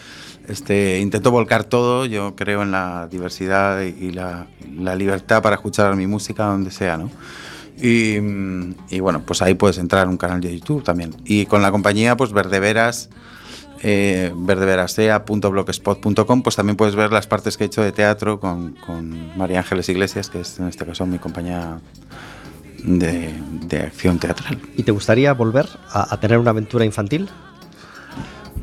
Este, intento volcar todo, yo creo en la diversidad y la, la libertad para escuchar mi música donde sea, ¿no? Y, y bueno, pues ahí puedes entrar en un canal de YouTube también. Y con la compañía, pues Verdeveras, eh, verdeverasea.blogspot.com, pues también puedes ver las partes que he hecho de teatro con, con María Ángeles Iglesias, que es en este caso mi compañía de, de acción teatral. ¿Y te gustaría volver a, a tener una aventura infantil?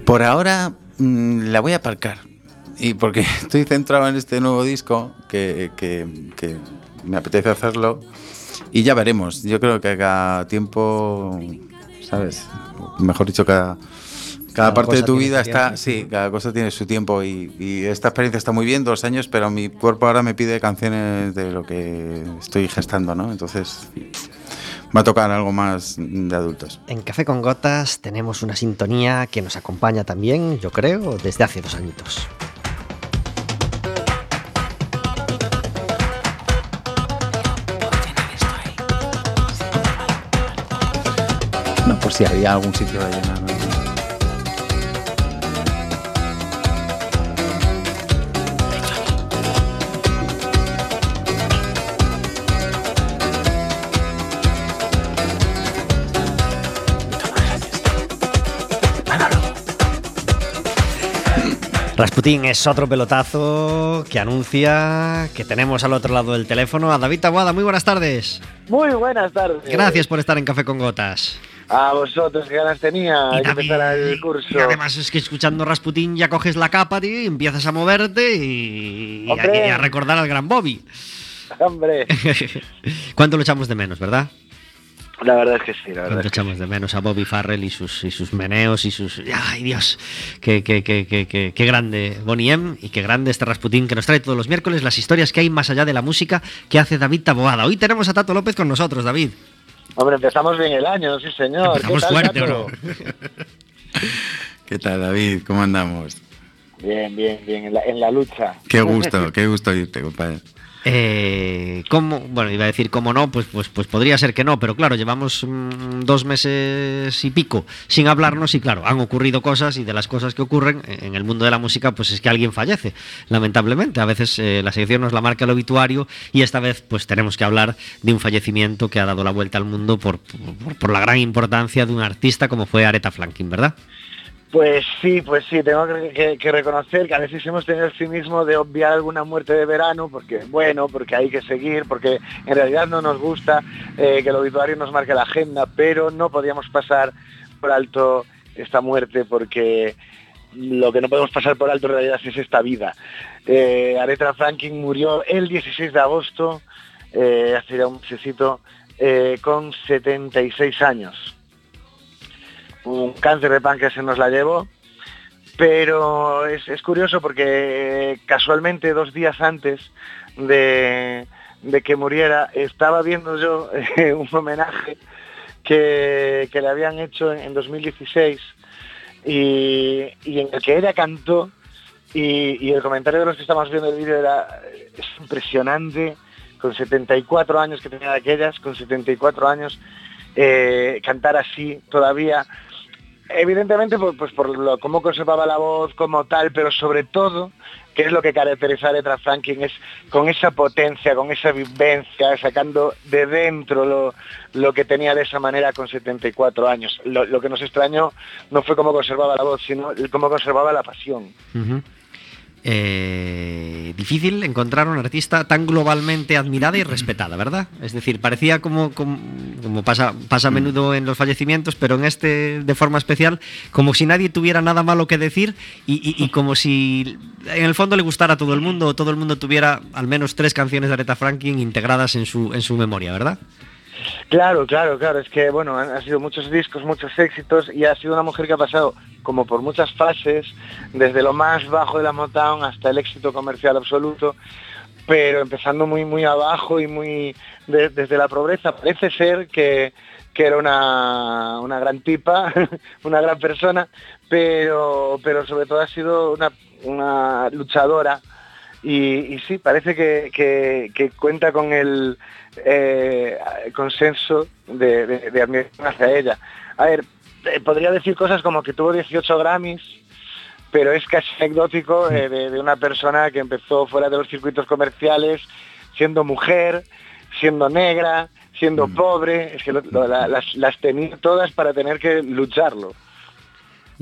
Por ahora la voy a aparcar. Y porque [laughs] estoy centrado en este nuevo disco, que, que- que me apetece hacerlo. Y ya veremos. Yo creo que cada tiempo, ¿sabes? Mejor dicho, cada, cada, Cada parte de tu vida está, tiempo. sí, cada cosa tiene su tiempo. Y, y esta experiencia está muy bien, dos años, pero mi cuerpo ahora me pide canciones de lo que estoy gestando, ¿no? Entonces va a tocar algo más de adultos. En Café con Gotas tenemos una sintonía que nos acompaña también, yo creo, desde hace dos añitos. No, por si había algún sitio de Rasputín es otro pelotazo que anuncia que tenemos al otro lado del teléfono a David Taboada. Muy buenas tardes. Muy buenas tardes. Gracias por estar en Café con Gotas. A vosotros, qué ganas tenía Y David- empezar el curso. y además es que escuchando Rasputín ya coges la capa, tío, y empiezas a moverte y, y a recordar al gran Bobby. Hombre, [laughs] ¿Cuánto lo echamos de menos, verdad? La verdad es que sí, la verdad. ¿Cuánto es que echamos de menos a Bobby Farrell y sus, y sus meneos y sus... ¡Ay, Dios! Qué, qué, qué, qué, qué- qué grande Bonnie M y qué grande este Rasputín que nos trae todos los miércoles las historias que hay más allá de la música que hace David Taboada. Hoy tenemos a Tato López con nosotros, David. Hombre, empezamos bien el año, sí señor. ¿Qué Empezamos tal, fuerte, ¿o Tato? no? ¿Qué tal, David? ¿Cómo andamos? Bien, bien, bien, en la, en la lucha. Qué gusto, qué gusto oírte, compadre. Eh, ¿cómo? Bueno, iba a decir cómo no, pues, pues, pues podría ser que no, pero claro, llevamos mm, dos meses y pico sin hablarnos y claro, han ocurrido cosas y de las cosas que ocurren en el mundo de la música, pues es que alguien fallece, lamentablemente. A veces eh, la sección nos la marca el obituario y esta vez pues tenemos que hablar de un fallecimiento que ha dado la vuelta al mundo por, por, por la gran importancia de un artista como fue Aretha Franklin, ¿verdad? Pues sí, pues sí, tengo que, reconocer que a veces hemos tenido el cinismo de obviar alguna muerte de verano, porque bueno, porque hay que seguir, porque en realidad no nos gusta eh, que el obituario nos marque la agenda, pero no podíamos pasar por alto esta muerte porque lo que no podemos pasar por alto en realidad es esta vida. Eh, Aretha Franklin murió el 16 de agosto, eh, hace ya un mesecito, eh, con 76 años un cáncer de páncreas se nos la llevó, pero es, es curioso porque casualmente dos días antes de, de que muriera estaba viendo yo eh, un homenaje que, que le habían hecho en, en 2016 y, en el que ella cantó y, el comentario de los que estábamos viendo el vídeo era es impresionante con 74 años que tenía aquellas, con 74 años eh, cantar así todavía evidentemente pues, pues por lo, cómo conservaba la voz como tal, pero sobre todo, que es lo que caracteriza a Aretha Franklin, es con esa potencia, con esa vivencia, sacando de dentro lo, que tenía de esa manera con 74 años. Lo, que nos extrañó no fue cómo conservaba la voz, sino cómo conservaba la pasión. Eh, difícil encontrar una artista tan globalmente admirada y respetada, ¿verdad? Es decir, parecía como, como, como pasa, pasa a menudo en los fallecimientos, pero en este de forma especial, como si nadie tuviera nada malo que decir y, y- y como si en el fondo le gustara a todo el mundo o todo el mundo tuviera al menos tres canciones de Aretha Franklin integradas en su, en su memoria, ¿verdad? Claro, claro, claro. Es que, bueno, han, sido muchos discos, muchos éxitos y ha sido una mujer que ha pasado como por muchas fases, desde lo más bajo de la Motown hasta el éxito comercial absoluto, pero empezando muy, muy abajo y muy de- desde la pobreza. Parece ser que, que era una, una gran tipa, [laughs] una gran persona, pero, pero sobre todo ha sido una, una luchadora y, sí, parece que- que cuenta con el eh, consenso de, de- de admiración hacia ella. A ver, eh, podría decir cosas como que tuvo 18 Grammys, pero es casi anecdótico eh, de, de una persona que empezó fuera de los circuitos comerciales, siendo mujer, siendo negra, siendo pobre, es que lo- lo- la- las, las tenía todas para tener que lucharlo.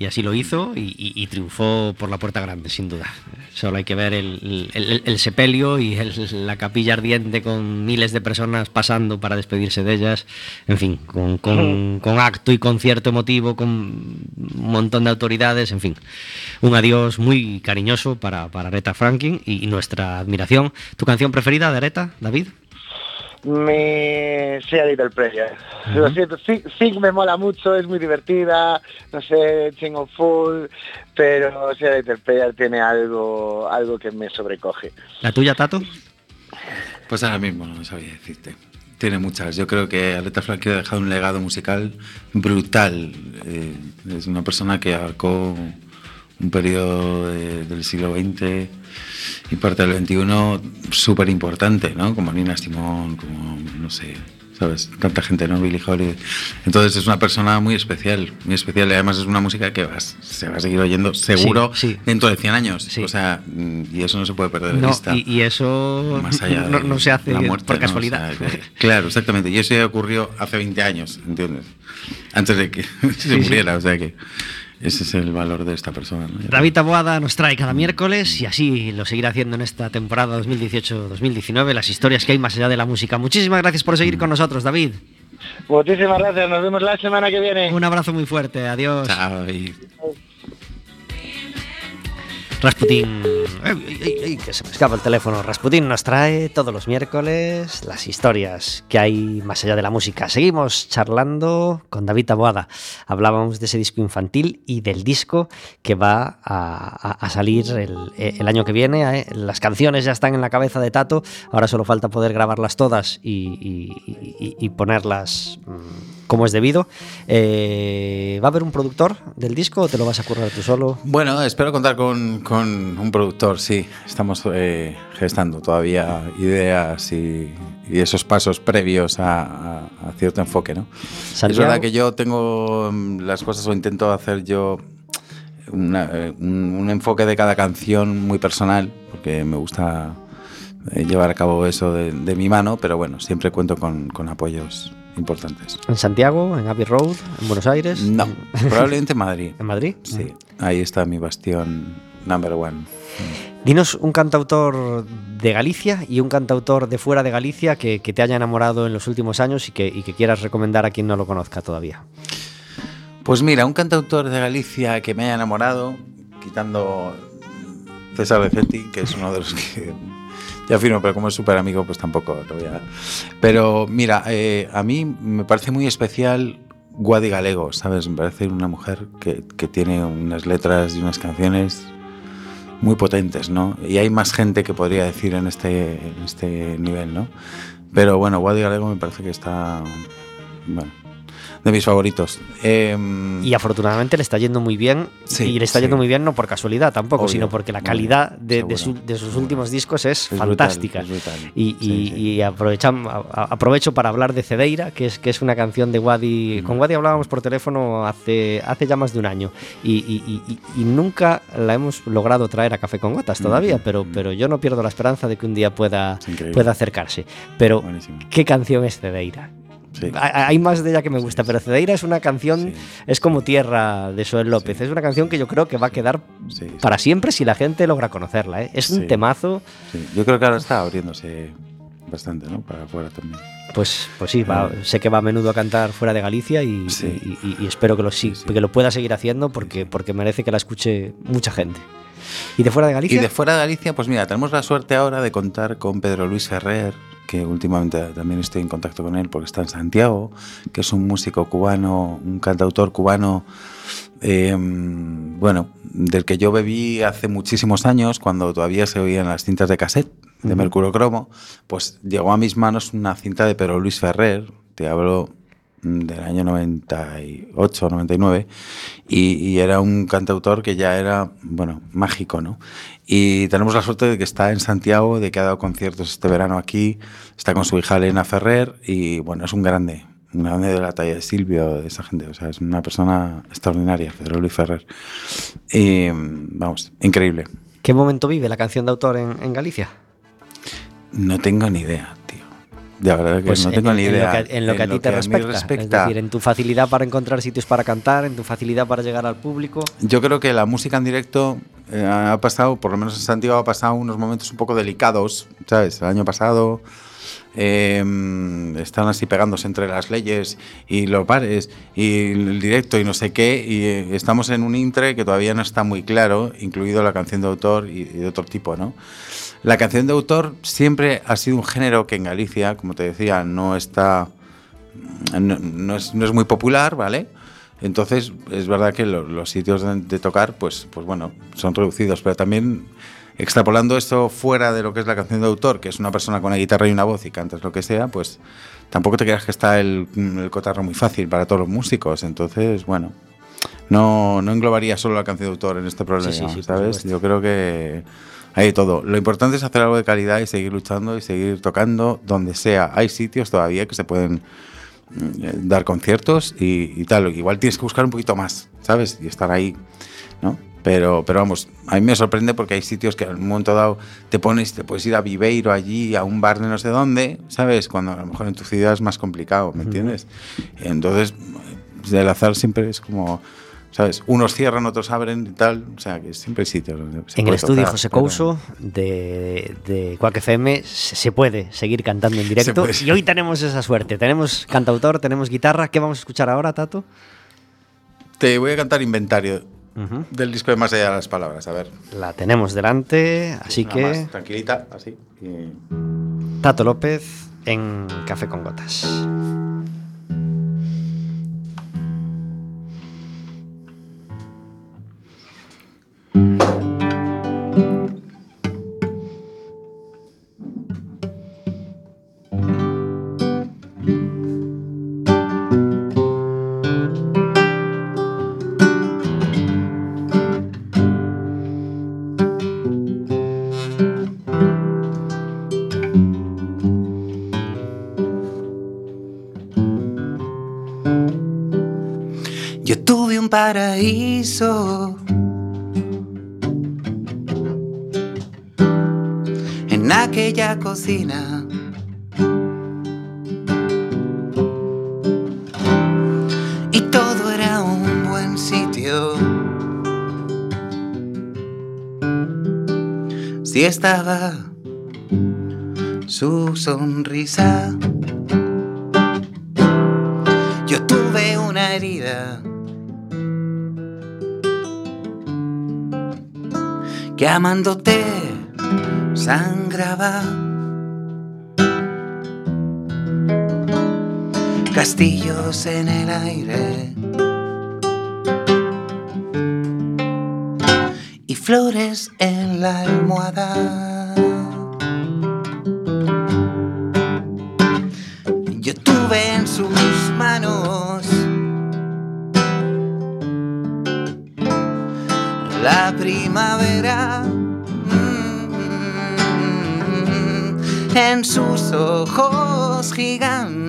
Y así lo hizo y, y- y triunfó por la puerta grande, sin duda. Solo hay que ver el, el- el- el sepelio y la capilla ardiente con miles de personas pasando para despedirse de ellas. En fin, con, con- con acto y concierto emotivo, con un montón de autoridades. En fin, un adiós muy cariñoso para, para Aretha Franklin y, y nuestra admiración. ¿Tu canción preferida de Aretha, David? Me sea Little Prayer. Lo siento, sí, sí me mola mucho, es muy divertida, no sé, Ching of Fool, pero sea Little Prayer tiene algo, algo que me sobrecoge. ¿La tuya, Tato? Pues ahora mismo no sabía decirte. Tiene muchas. Yo creo que Aretha Franklin ha dejado un legado musical brutal. Eh, es una persona que abarcó un periodo de- del siglo XX y parte del XXI súper importante, ¿no? Como Nina Simone, como, no sé, ¿sabes? Tanta gente, ¿no? Billie Holiday. Entonces es una persona muy especial, muy especial y además es una música que vas- se va a seguir oyendo seguro Sí, sí. dentro de 100 años. Sí. O sea, mm, y eso no se puede perder de No, vista y, y eso más allá [laughs] no, no se hace muerte, por ¿no? casualidad. O sea, claro, exactamente. Y eso ya ocurrió hace 20 años, ¿entiendes? Antes de que [laughs] se muriera, o sea que ese es el valor de esta persona. ¿no? David Taboada nos trae cada miércoles y así lo seguirá haciendo en esta temporada 2018-2019, las historias que hay más allá de la música. Muchísimas gracias por seguir con nosotros, David. Muchísimas gracias, nos vemos la semana que viene. Un abrazo muy fuerte, adiós. Chao, y Rasputín. Ay, que se me escapa el teléfono. Rasputín nos trae todos los miércoles las historias que hay más allá de la música. Seguimos charlando con David Taboada. Hablábamos de ese disco infantil y del disco que va a, salir el, año que viene. ¿eh? Las canciones ya están en la cabeza de Tato. Ahora solo falta poder grabarlas todas y- y ponerlas mm, como es debido. Eh, ¿Va a haber un productor del disco o te lo vas a currar tú solo? Bueno, espero contar con, con un productor, sí. Estamos eh, gestando todavía ideas y, y esos pasos previos a, a- a cierto enfoque, ¿no? Es verdad que yo tengo mm, las cosas o intento hacer yo una- eh, un, un enfoque de cada canción muy personal, porque me gusta llevar a cabo eso de, de mi mano, pero bueno, siempre cuento con, con apoyos importantes. ¿En Santiago? ¿En Abbey Road? ¿En Buenos Aires? No, [laughs] probablemente en Madrid. ¿En Madrid? Sí, ahí está mi bastión number one. Dinos un cantautor de Galicia y un cantautor de fuera de Galicia que, que te haya enamorado en los últimos años y que, y que quieras recomendar a quien no lo conozca todavía. Pues mira, un cantautor de Galicia que me haya enamorado, quitando César Becenti, que es uno de los que ya firmo, pero como es súper amigo, pues tampoco lo voy a... Pero mira, eh, a mí me parece muy especial Guadi Galego, ¿sabes? Me parece una mujer que, que tiene unas letras y unas canciones muy potentes, ¿no? Y hay más gente que podría decir en este, en este nivel, ¿no? Pero bueno, Guadi Galego me parece que está, bueno, de mis favoritos. Em, Y afortunadamente le está yendo muy bien. Sí, y le está sí. yendo muy bien no por casualidad tampoco, Obvio, sino porque la calidad de, de seguro. su- de sus últimos discos es, Es brutal, fantástica. es brutal. Y, Sí, y- sí. y aprovecham- a- a- aprovecho para hablar de Cedeira, que es, que es una canción de Wadi. Con Wadi hablábamos por teléfono hace, hace ya más de un año y, nunca la hemos logrado traer a Café con Gotas todavía, Ujú, pero, pero yo no pierdo la esperanza de que un día pueda, pueda acercarse. Pero, Buenísimo. ¿qué canción es Cedeira? Sí. Hay- más de ella que me gusta, pero Cedeira es una canción, Sí. es como Tierra de Soel López. Sí. Es una canción que yo creo que va a quedar para siempre si la gente logra conocerla. ¿eh? Es un temazo, Yo creo que ahora está abriéndose bastante, ¿no? Para afuera también. pues, pues sí, va- sé que va a menudo a cantar fuera de Galicia y, y- y- y espero que lo, que lo pueda seguir haciendo porque, porque merece que la escuche mucha gente. ¿Y de fuera de Galicia? Y de fuera de Galicia, pues mira, tenemos la suerte ahora de contar con Pedro Luis Ferrer, que últimamente también estoy en contacto con él porque está en Santiago, que es un músico cubano, un cantautor cubano, eh, bueno, del que yo bebí hace muchísimos años, cuando todavía se oían las cintas de cassette de Mercurio Cromo, pues llegó a mis manos una cinta de Pedro Luis Ferrer, te hablo del año 98, 99, y, y, era un cantautor que ya era, bueno, mágico, ¿no? Y tenemos la suerte de que está en Santiago, de que ha dado conciertos este verano aquí, está con su hija Elena Ferrer, y bueno, es un grande, un grande de la talla de Silvio, de esa gente, o sea, es una persona extraordinaria, Pedro Luis Ferrer. Y vamos, increíble. ¿Qué momento vive la canción de autor en, en Galicia? No tengo ni idea, De verdad que pues no tengo en, ni idea. En lo que, en lo que a ti te respecta, respecta, Es decir, en tu facilidad para encontrar sitios para cantar, en tu facilidad para llegar al público. Yo creo que la música en directo eh, ha pasado, por lo menos en Santiago, ha pasado unos momentos un poco delicados, ¿sabes? El año pasado eh, están así pegándose entre las leyes y los bares y el directo y no sé qué, y eh, estamos en un intre que todavía no está muy claro, incluido la canción de autor y, y de otro tipo, ¿no? La canción de autor siempre ha sido un género que en Galicia, como te decía, no está. no, no, es, no es, muy popular, ¿vale? Entonces, es verdad que lo, los sitios de, de, tocar, pues, pues bueno, son reducidos, pero también extrapolando esto fuera de lo que es la canción de autor, que es una persona con una guitarra y una voz y cantas lo que sea, pues tampoco te creas que está el, el cotarro muy fácil para todos los músicos. Entonces, bueno, no, no englobaría solo la canción de autor en este problema, sí, sí, sí, ¿sabes? Yo creo que hay todo. Lo importante es hacer algo de calidad y seguir luchando y seguir tocando donde sea. Hay sitios todavía que se pueden dar conciertos y, y, tal. Igual tienes que buscar un poquito más, ¿sabes? Y estar ahí, ¿no? Pero, pero vamos, a mí me sorprende porque hay sitios que en un momento dado te pones, te puedes ir a Viveiro allí, a un bar de no sé dónde, ¿sabes? Cuando a lo mejor en tu ciudad es más complicado, ¿me entiendes? Entonces, el azar siempre es como ¿sabes? Unos cierran, otros abren y tal. O sea, que siempre hay sitios donde se En puede el estudio tocar, José pero- Couso de, de Quack FM se puede seguir cantando en directo. Y hoy tenemos esa suerte. Tenemos cantautor, tenemos guitarra. ¿Qué vamos a escuchar ahora, Tato? Te voy a cantar inventario Del disco de Más allá de las palabras. A ver. La tenemos delante, así Nada que más, tranquilita, así. y- Tato López en Café con Gotas. En aquella cocina. Y todo era un buen sitio. Si estaba su sonrisa. Que amándote sangraba. Castillos en el aire y flores en la almohada. En sus ojos gigantes.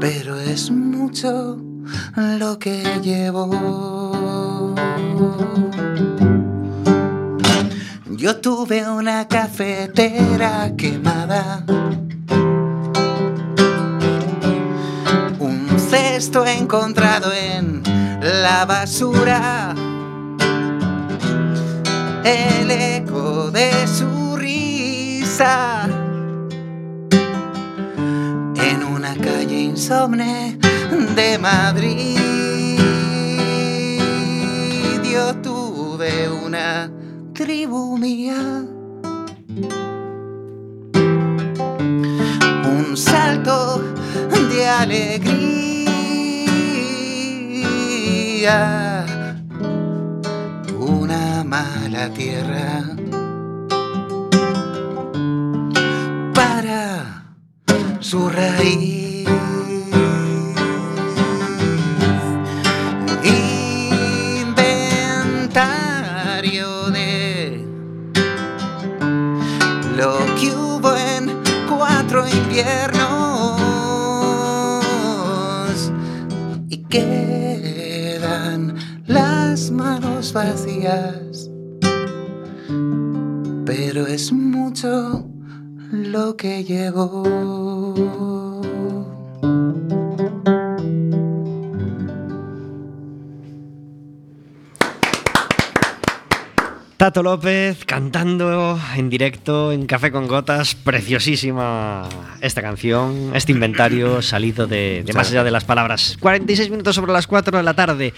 Pero es mucho lo que llevo. Yo tuve una cafetera quemada. Un cesto encontrado en la basura. El eco de su risa. Una calle insomne de Madrid. Yo tuve una tribu mía. Un salto de alegría. Una mala tierra. Su raíz. Inventario de lo que hubo en cuatro inviernos y quedan las manos vacías, pero es mucho lo que llevo. Tato López cantando en directo en Café con Gotas, preciosísima esta canción, este inventario salido de, más allá de las palabras. 46 minutos sobre las 4 de la tarde,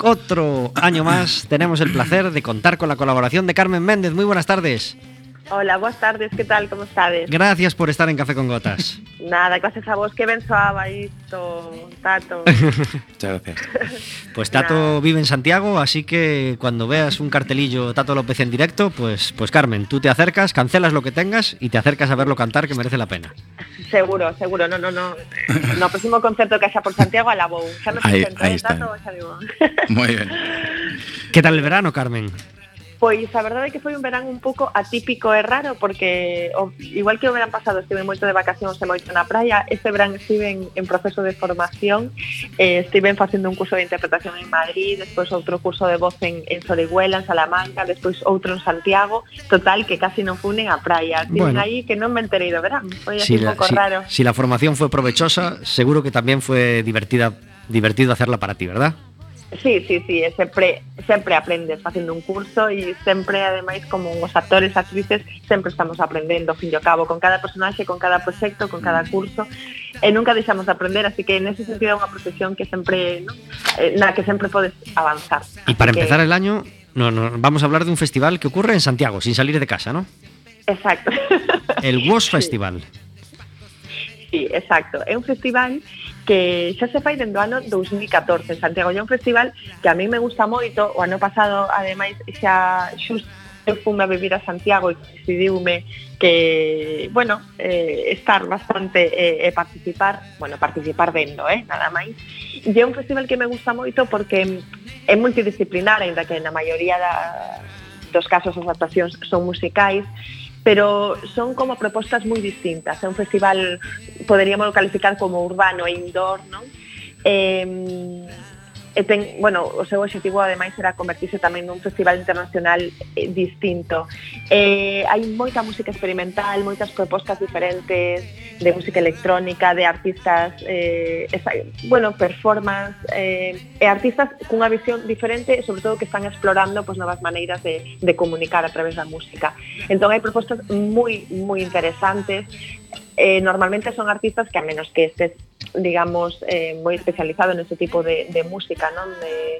otro año más, tenemos el placer de contar con la colaboración de Carmen Méndez. Muy buenas tardes. Hola, boas tardes, que tal, como estades? Gracias por estar en Café con Gotas. [laughs] Nada, gracias a vos, que ben soaba isto, Tato. Muchas gracias. [laughs] Pues Tato vive en Santiago, así que cuando veas un cartelillo Tato López en directo, pues, pues Carmen, tú te acercas, cancelas lo que tengas y te acercas a verlo cantar, que merece la pena. seguro, seguro, no, no, no. No próximo concerto que xa por Santiago a la Bou. No Ahí- ahí está. Tato. Muy bien. ¿Qué tal el verano, Carmen? Pois a verdade é que foi un verán un pouco atípico e raro porque o, igual que o verán pasado estive moito de vacacións e moito na praia, este verán estive en, en proceso de formación, eh, estive facendo un curso de interpretación en Madrid, despois outro curso de voz en, en Soriguela, en Salamanca, despois outro en Santiago, total que casi non fui nen a praia, estive Bueno. aí que non me enterei do verán, foi Si un la, pouco si- raro. si la formación fue provechosa, seguro que también fue divertida, divertido hacerla para ti, ¿verdad? Sí, sí, sí, sempre sempre aprendes facendo un curso e sempre ademais como os actores, actrices sempre estamos aprendendo, fin ao cabo, con cada personaxe, con cada proxecto, con cada curso e nunca deixamos de aprender, así que nese sentido é unha profesión que sempre, ¿no? eh, na que sempre podes avanzar. Y para Así que- empezar el año, no, no, vamos a hablar de un festival que ocurre en Santiago, sin salir de casa, ¿no? Exacto. El WOS [laughs] Festival. Sí, exacto. É un festival que xa se fai dende o ano 2014 en Santiago é un festival que a mí me gusta moito o ano pasado ademais xa xusto eu fume a vivir a Santiago e decidiume que, bueno, eh, estar bastante eh, e eh, participar, bueno, participar vendo, eh, nada máis. E é un festival que me gusta moito porque é multidisciplinar, ainda que na maioría da, dos casos as actuacións son musicais, pero son como propostas moi distintas. É un festival, poderíamos calificar como urbano e indoor? Eh, e ten, bueno, o seu objetivo ademais era convertirse tamén nun festival internacional eh, distinto. Eh, hai moita música experimental, moitas propostas diferentes de música electrónica, de artistas, eh, esa, bueno, performance, eh, e artistas cunha visión diferente, sobre todo que están explorando pues, novas maneiras de, de comunicar a través da música. Entón hai propostas moi, moi interesantes Eh, normalmente son artistas que a menos que estés, digamos, eh, moi especializado en ese tipo de, de música, non? De,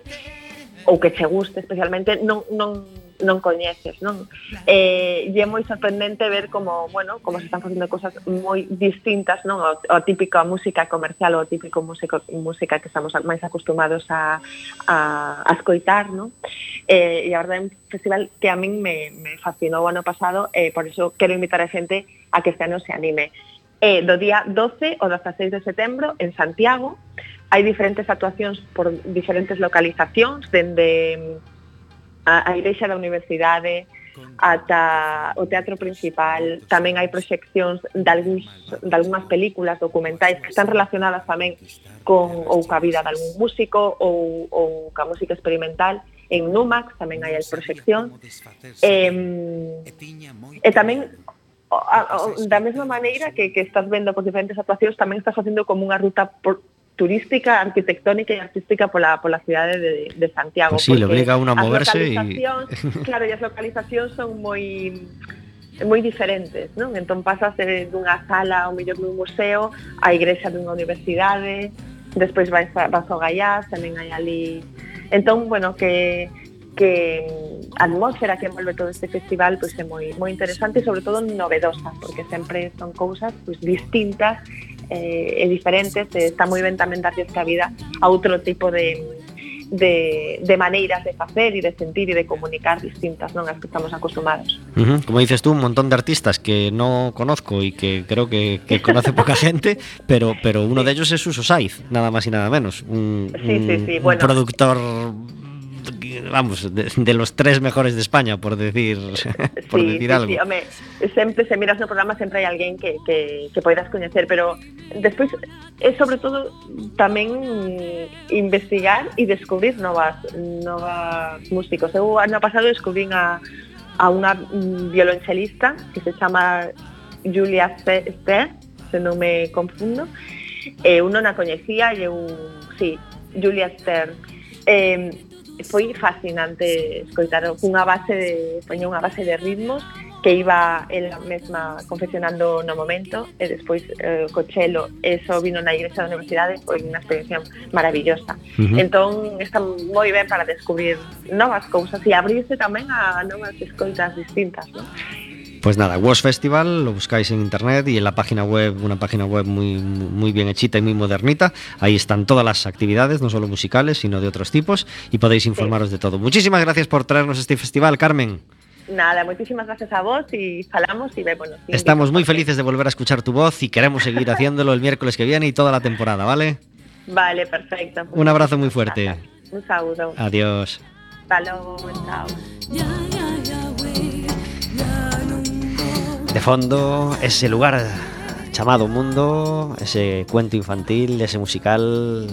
ou que che guste especialmente, non, non non coñeces, non? Eh, e é moi sorprendente ver como, bueno, como se están facendo cosas moi distintas, non? O, o típico música comercial ou o típico músico, música que estamos máis acostumados a, a, a escoitar, non? Eh, e a verdade é un festival que a min me, me fascinou o ano pasado e eh, por iso quero invitar a xente a que este ano se anime eh, do día 12 ao 16 de setembro en Santiago. Hai diferentes actuacións por diferentes localizacións, dende a, a Igrexa da Universidade, ata o teatro principal, tamén hai proxeccións de, algúns, de algunhas películas documentais que están relacionadas tamén con ou ca vida de algún músico ou, ou ca música experimental, en Numax tamén hai a proxección. E, e tamén a, a, da mesma maneira que, que estás vendo por diferentes actuacións tamén estás facendo como unha ruta por, turística, arquitectónica y artística por la, por la ciudad de, de Santiago. Pues sí, le obliga a uno a moverse. Y... [laughs] claro, e as localizacións son moi moi diferentes, non? Entón pasas de, dunha sala ao mellor dun museo á igrexa dunha universidade, despois vais, a, vas ao Gaiás, tamén hai ali... Entón, bueno, que, que a atmósfera que envolve todo este festival pois pues, é moi moi interesante e sobre todo novedosa, porque sempre son cousas pois pues, distintas eh, e diferentes, e está moi ben tamén darlles cabida a outro tipo de de, de maneiras de facer e de sentir e de comunicar distintas non as que estamos acostumados. Uh -huh. Como dices tú, un montón de artistas que no conozco y que creo que, que conoce poca [laughs] gente, pero, pero uno de ellos es Suso Saiz, nada más y nada menos. Un, sí, sí, sí. un Bueno, productor vamos, de, de los tres mejores de España, por decir, [laughs] por sí, decir sí, algo. Sí, home, sempre se miras no programa sempre hai alguén que, que, que poidas coñecer, pero despois é sobre todo tamén investigar e descubrir novas novas músicos. Eu ano pasado descubrín a, a unha violonchelista que se chama Julia Ster, se non me confundo, eh, e eu non a coñecía e eu, sí, Julia Stern. Eh, foi fascinante escoitar unha base de, poña unha base de ritmos que iba ela mesma confeccionando no momento e despois eh, cochelo eso vino na igrexa da universidade foi unha experiencia maravillosa uh -huh. entón está moi ben para descubrir novas cousas e abrirse tamén a novas escoitas distintas ¿no? Pues nada, WOS Festival lo buscáis en internet y en la página web, una página web muy, muy bien hechita y muy modernita. Ahí están todas las actividades, no solo musicales, sino de otros tipos, y podéis informaros sí. de todo. Muchísimas gracias por traernos este festival, Carmen. Nada, muchísimas gracias a vos y falamos y vemos. Estamos muy felices de volver a escuchar tu voz y queremos seguir [laughs] haciéndolo el miércoles que viene y toda la temporada, ¿vale? Vale, perfecto. Pues Un abrazo muy fuerte. Gracias. Un saludo. Adiós. Hasta luego, chao. De fondo, ese lugar llamado Mundo, ese cuento infantil, ese musical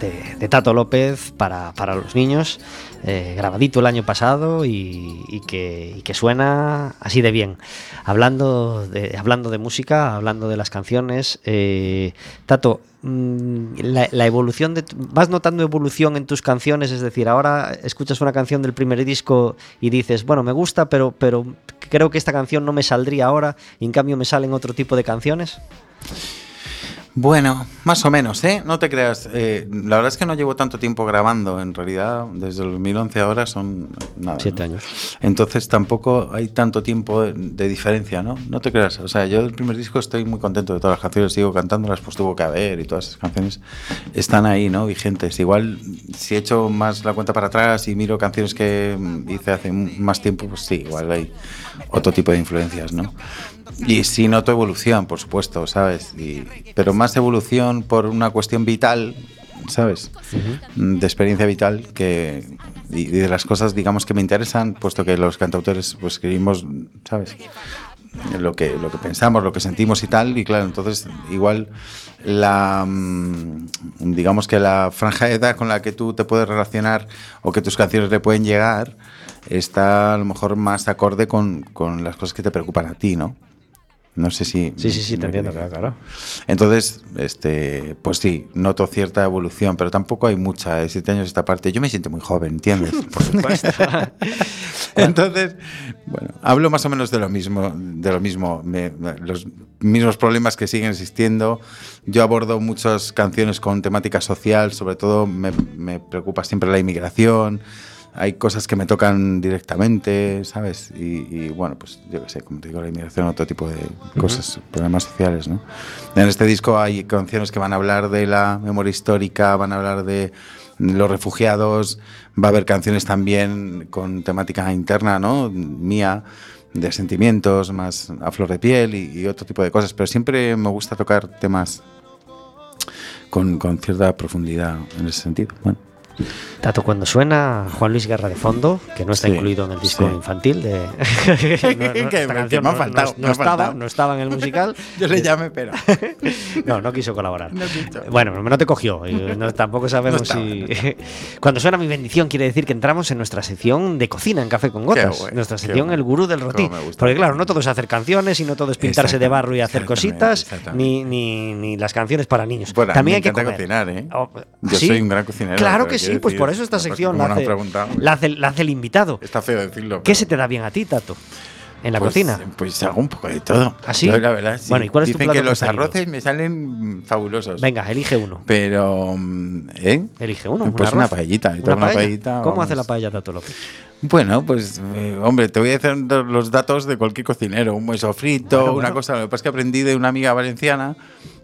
de, Tato López para, para los niños, eh, grabadito el año pasado y, que, que, suena así de bien. Hablando de, hablando de música, hablando de las canciones, eh, Tato, la, la, evolución de... ¿Vas notando evolución en tus canciones? Es decir, ahora escuchas una canción del primer disco y dices, bueno, me gusta, pero, pero creo que esta canción no me saldría ahora y en cambio me salen otro tipo de canciones. Bueno, más o menos, ¿eh? No te creas. Eh, la verdad es que no llevo tanto tiempo grabando. En realidad, desde el 2011 ahora son nada. Siete ¿no? años. Entonces tampoco hay tanto tiempo de, de, diferencia, ¿no? No te creas. O sea, yo del primer disco estoy muy contento de todas las canciones. Sigo cantándolas, pues tuvo que haber y todas esas canciones están ahí, ¿no? Vigentes. Igual, si echo más la cuenta para atrás y miro canciones que hice hace más tiempo, pues sí, igual hay otro tipo de influencias, ¿no? Y sí noto evolución, por supuesto, ¿sabes? Y, pero más evolución por una cuestión vital, ¿sabes? Uh -huh. De experiencia vital que y, de las cosas, digamos, que me interesan, puesto que los cantautores, pues escribimos, ¿sabes? Lo que, lo que pensamos, lo que sentimos y tal, y claro, entonces igual la, digamos que la franja de edad con la que tú te puedes relacionar o que tus canciones le pueden llegar, está a lo mejor más acorde con, con las cosas que te preocupan a ti, ¿no? No sé si. Sí, sí, sí, te entiendo, claro, claro. Entonces, este, pues sí, noto cierta evolución, pero tampoco hay mucha. De siete años esta parte. Yo me siento muy joven, ¿entiendes? [laughs] Por supuesto. [laughs] Entonces, bueno, hablo más o menos de lo mismo, de lo mismo, me, los mismos problemas que siguen existiendo. Yo abordo muchas canciones con temática social, sobre todo me, me preocupa siempre la inmigración hay cosas que me tocan directamente, ¿sabes? Y, y, bueno, pues yo qué sé, como te digo, la inmigración, otro tipo de cosas, uh -huh. problemas sociales, ¿no? En este disco hay canciones que van a hablar de la memoria histórica, van a hablar de los refugiados, va a haber canciones también con temática interna, ¿no? Mía de sentimientos, más a flor de piel y, y otro tipo de cosas, pero siempre me gusta tocar temas con, con cierta profundidad en ese sentido. Bueno. Tato, cuando suena Juan Luis Guerra de fondo, que no está Sí, incluido en el disco sí. infantil de. no, estaba, en el musical. [laughs] Yo le llamé, pero. [laughs] No, no quiso colaborar. No quiso. Bueno, no te cogió. no- tampoco sabemos No estaba, si. [laughs] Cuando suena mi bendición, quiere decir que entramos en nuestra sección de cocina en Café con Gotas. bueno, nuestra sección bueno. El Gurú del Rotí. Porque, claro, no todo es hacer canciones y no todo es pintarse de barro y hacer cositas, ni, ni, ni las canciones para niños. Bueno, También me hay que comer. cocinar, ¿eh? Oh, Yo ¿sí? soy un gran cocinero. Claro que sí, pues por eso esta sección la hace, la hace- la hace el invitado. Está feo decirlo. ¿Qué se te da bien a ti, Tato? En la Pues, cocina. Pues hago un poco de todo. ¿Ah, sí? Yo, la verdad, sí. Bueno, ¿y cuál es tu Dicen plato que los arroces me salen fabulosos. Venga, elige uno. Pero, mm, ¿eh? Elige uno. un Pues una arroz. paellita. ¿Una Una paellita. ¿Cómo vamos. hace la paella Tato López? Bueno, pues, eh, hombre, te voy a decir los datos de cualquier cocinero. Un buen sofrito, Bueno, una cosa. Lo que pasa es que aprendí de una amiga valenciana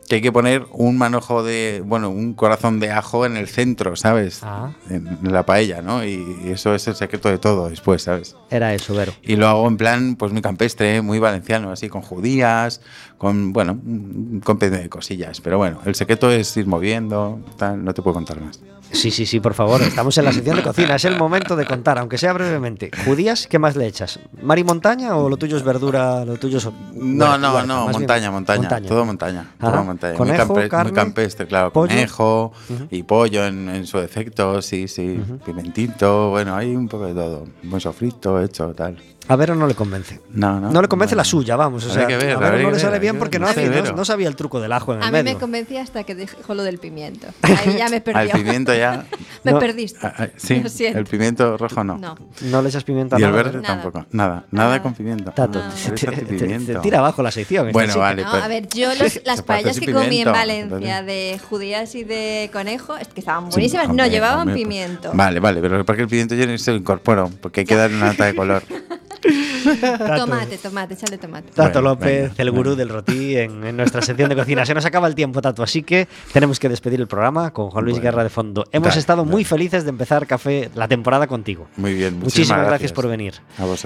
que hay que poner un manojo de, bueno, un corazón de ajo en el centro, ¿sabes? Ah. En la paella, ¿no? Y eso es el secreto de todo después, ¿sabes? Era eso, Vero. Y lo hago en plan, pues muy campestre, muy valenciano, así con judías, con, bueno, un compendio de cosillas. Pero bueno, el secreto es ir moviendo, tal, no te puedo contar más. Sí, sí, sí, por favor. Estamos en la sección de cocina. Es el momento de contar, aunque sea brevemente. ¿Judías? ¿Qué más le echas? ¿Mar y montaña o lo tuyo es verdura? Lo tuyo es. No, no, no, bien, montaña, montaña, todo montaña, Ajá. todo montaña. Conejo, muy, campe- carne, muy campestre, claro, pollo. conejo y pollo en, en su defecto, sí, sí, pimentito, bueno, hay un poco de todo, un buen sofrito hecho, tal. A Vero no le convence. No, no. No le convence bueno. la suya, vamos. O sea, que ver, a Vero no que le sale ver, bien porque no hace- no- no sabía el truco del ajo en el A mí medio. me convencía hasta que dijo lo del pimiento. [laughs] Ahí ya me Al perdió. pimiento ya. [laughs] me No. perdiste. ah, ah, sí, Lo siento. el pimiento rojo no. No. No le echas pimiento a Y el nada, verde? Nada. tampoco. Nada, nada Nada. con pimiento. Tato, No. te, Pero échate te- te- pimiento. te tira abajo la sección. esta Bueno, vale. No, pues- a ver, yo los- [laughs] las paellas que comí en Valencia de judías y de conejo, es que estaban buenísimas, no llevaban pues- pimiento. Vale, vale, pero para que el pimiento yo se lo incorporo, porque hay que darle una nota de color. Tomate, tomate, échale tomate. Tato Bueno, López, venga, el gurú venga. del rotí en, en nuestra sección de cocina. Se nos acaba el tiempo, Tato, así que tenemos que despedir el programa con Juan Luis Bueno, Guerra de fondo. Hemos estado muy felices de empezar Café la temporada contigo. Muy bien, Muchísimas muchísimas gracias por venir. A vosotros.